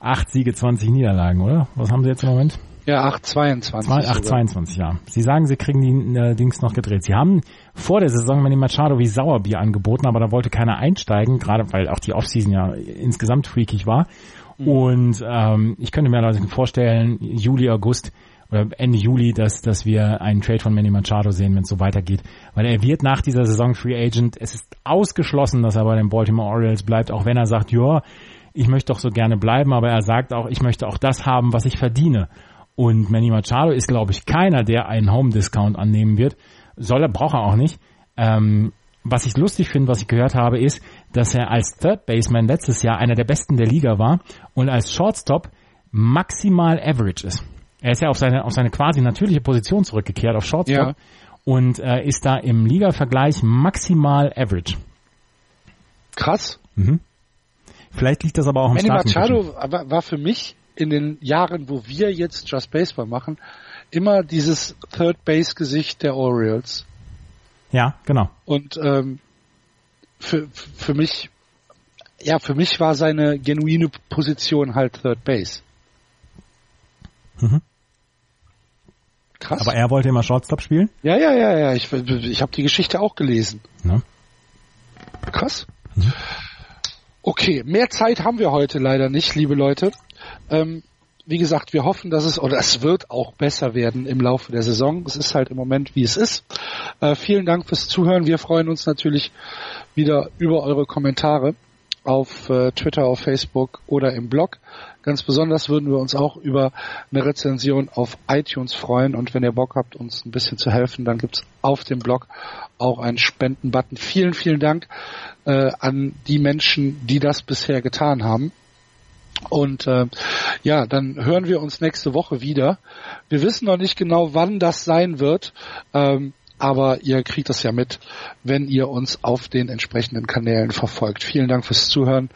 Speaker 3: Acht Siege, 20 Niederlagen, oder? Was haben sie jetzt im Moment?
Speaker 2: Ja, 822.
Speaker 3: 822, ja. Sie sagen, sie kriegen die äh, Dings noch gedreht. Sie haben vor der Saison Manny Machado wie Sauerbier angeboten, aber da wollte keiner einsteigen, gerade weil auch die Offseason ja insgesamt freakig war. Mhm. Und ähm, ich könnte mir also vorstellen, Juli, August oder Ende Juli, dass, dass wir einen Trade von Manny Machado sehen, wenn es so weitergeht. Weil er wird nach dieser Saison Free Agent. Es ist ausgeschlossen, dass er bei den Baltimore Orioles bleibt, auch wenn er sagt, ja, ich möchte doch so gerne bleiben, aber er sagt auch, ich möchte auch das haben, was ich verdiene. Und Manny Machado ist, glaube ich, keiner, der einen Home-Discount annehmen wird. Soll er, braucht er auch nicht. Ähm, was ich lustig finde, was ich gehört habe, ist, dass er als Third Baseman letztes Jahr einer der besten der Liga war und als Shortstop maximal average ist. Er ist ja auf seine, auf seine quasi natürliche Position zurückgekehrt, auf Shortstop. Ja. Und äh, ist da im Liga-Vergleich maximal average.
Speaker 2: Krass.
Speaker 3: Mhm. Vielleicht liegt das aber auch im
Speaker 2: Manny Machado war, war für mich in den Jahren, wo wir jetzt Just Baseball machen, immer dieses Third Base Gesicht der Orioles.
Speaker 3: Ja, genau.
Speaker 2: Und ähm, für, für mich, ja, für mich war seine genuine Position halt Third Base.
Speaker 3: Mhm. Krass. Aber er wollte immer Shortstop spielen?
Speaker 2: Ja, ja, ja, ja. Ich, ich habe die Geschichte auch gelesen.
Speaker 3: Ja.
Speaker 2: Krass. Mhm. Okay, mehr Zeit haben wir heute leider nicht, liebe Leute. Ähm, wie gesagt, wir hoffen, dass es oder es wird auch besser werden im Laufe der Saison. Es ist halt im Moment, wie es ist. Äh, vielen Dank fürs Zuhören. Wir freuen uns natürlich wieder über eure Kommentare auf äh, Twitter, auf Facebook oder im Blog. Ganz besonders würden wir uns auch über eine Rezension auf iTunes freuen und wenn ihr Bock habt, uns ein bisschen zu helfen, dann gibt's auf dem Blog auch einen Spendenbutton. Vielen, vielen Dank äh, an die Menschen, die das bisher getan haben. Und äh, ja, dann hören wir uns nächste Woche wieder. Wir wissen noch nicht genau, wann das sein wird. Ähm, aber ihr kriegt das ja mit, wenn ihr uns auf den entsprechenden Kanälen verfolgt. Vielen Dank fürs Zuhören.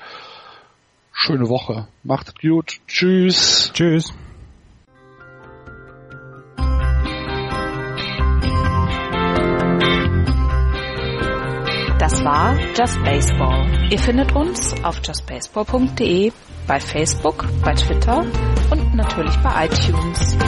Speaker 2: Schöne Woche. Macht gut. Tschüss.
Speaker 3: Tschüss.
Speaker 1: Das war Just Baseball. Ihr findet uns auf justbaseball.de, bei Facebook, bei Twitter und natürlich bei iTunes.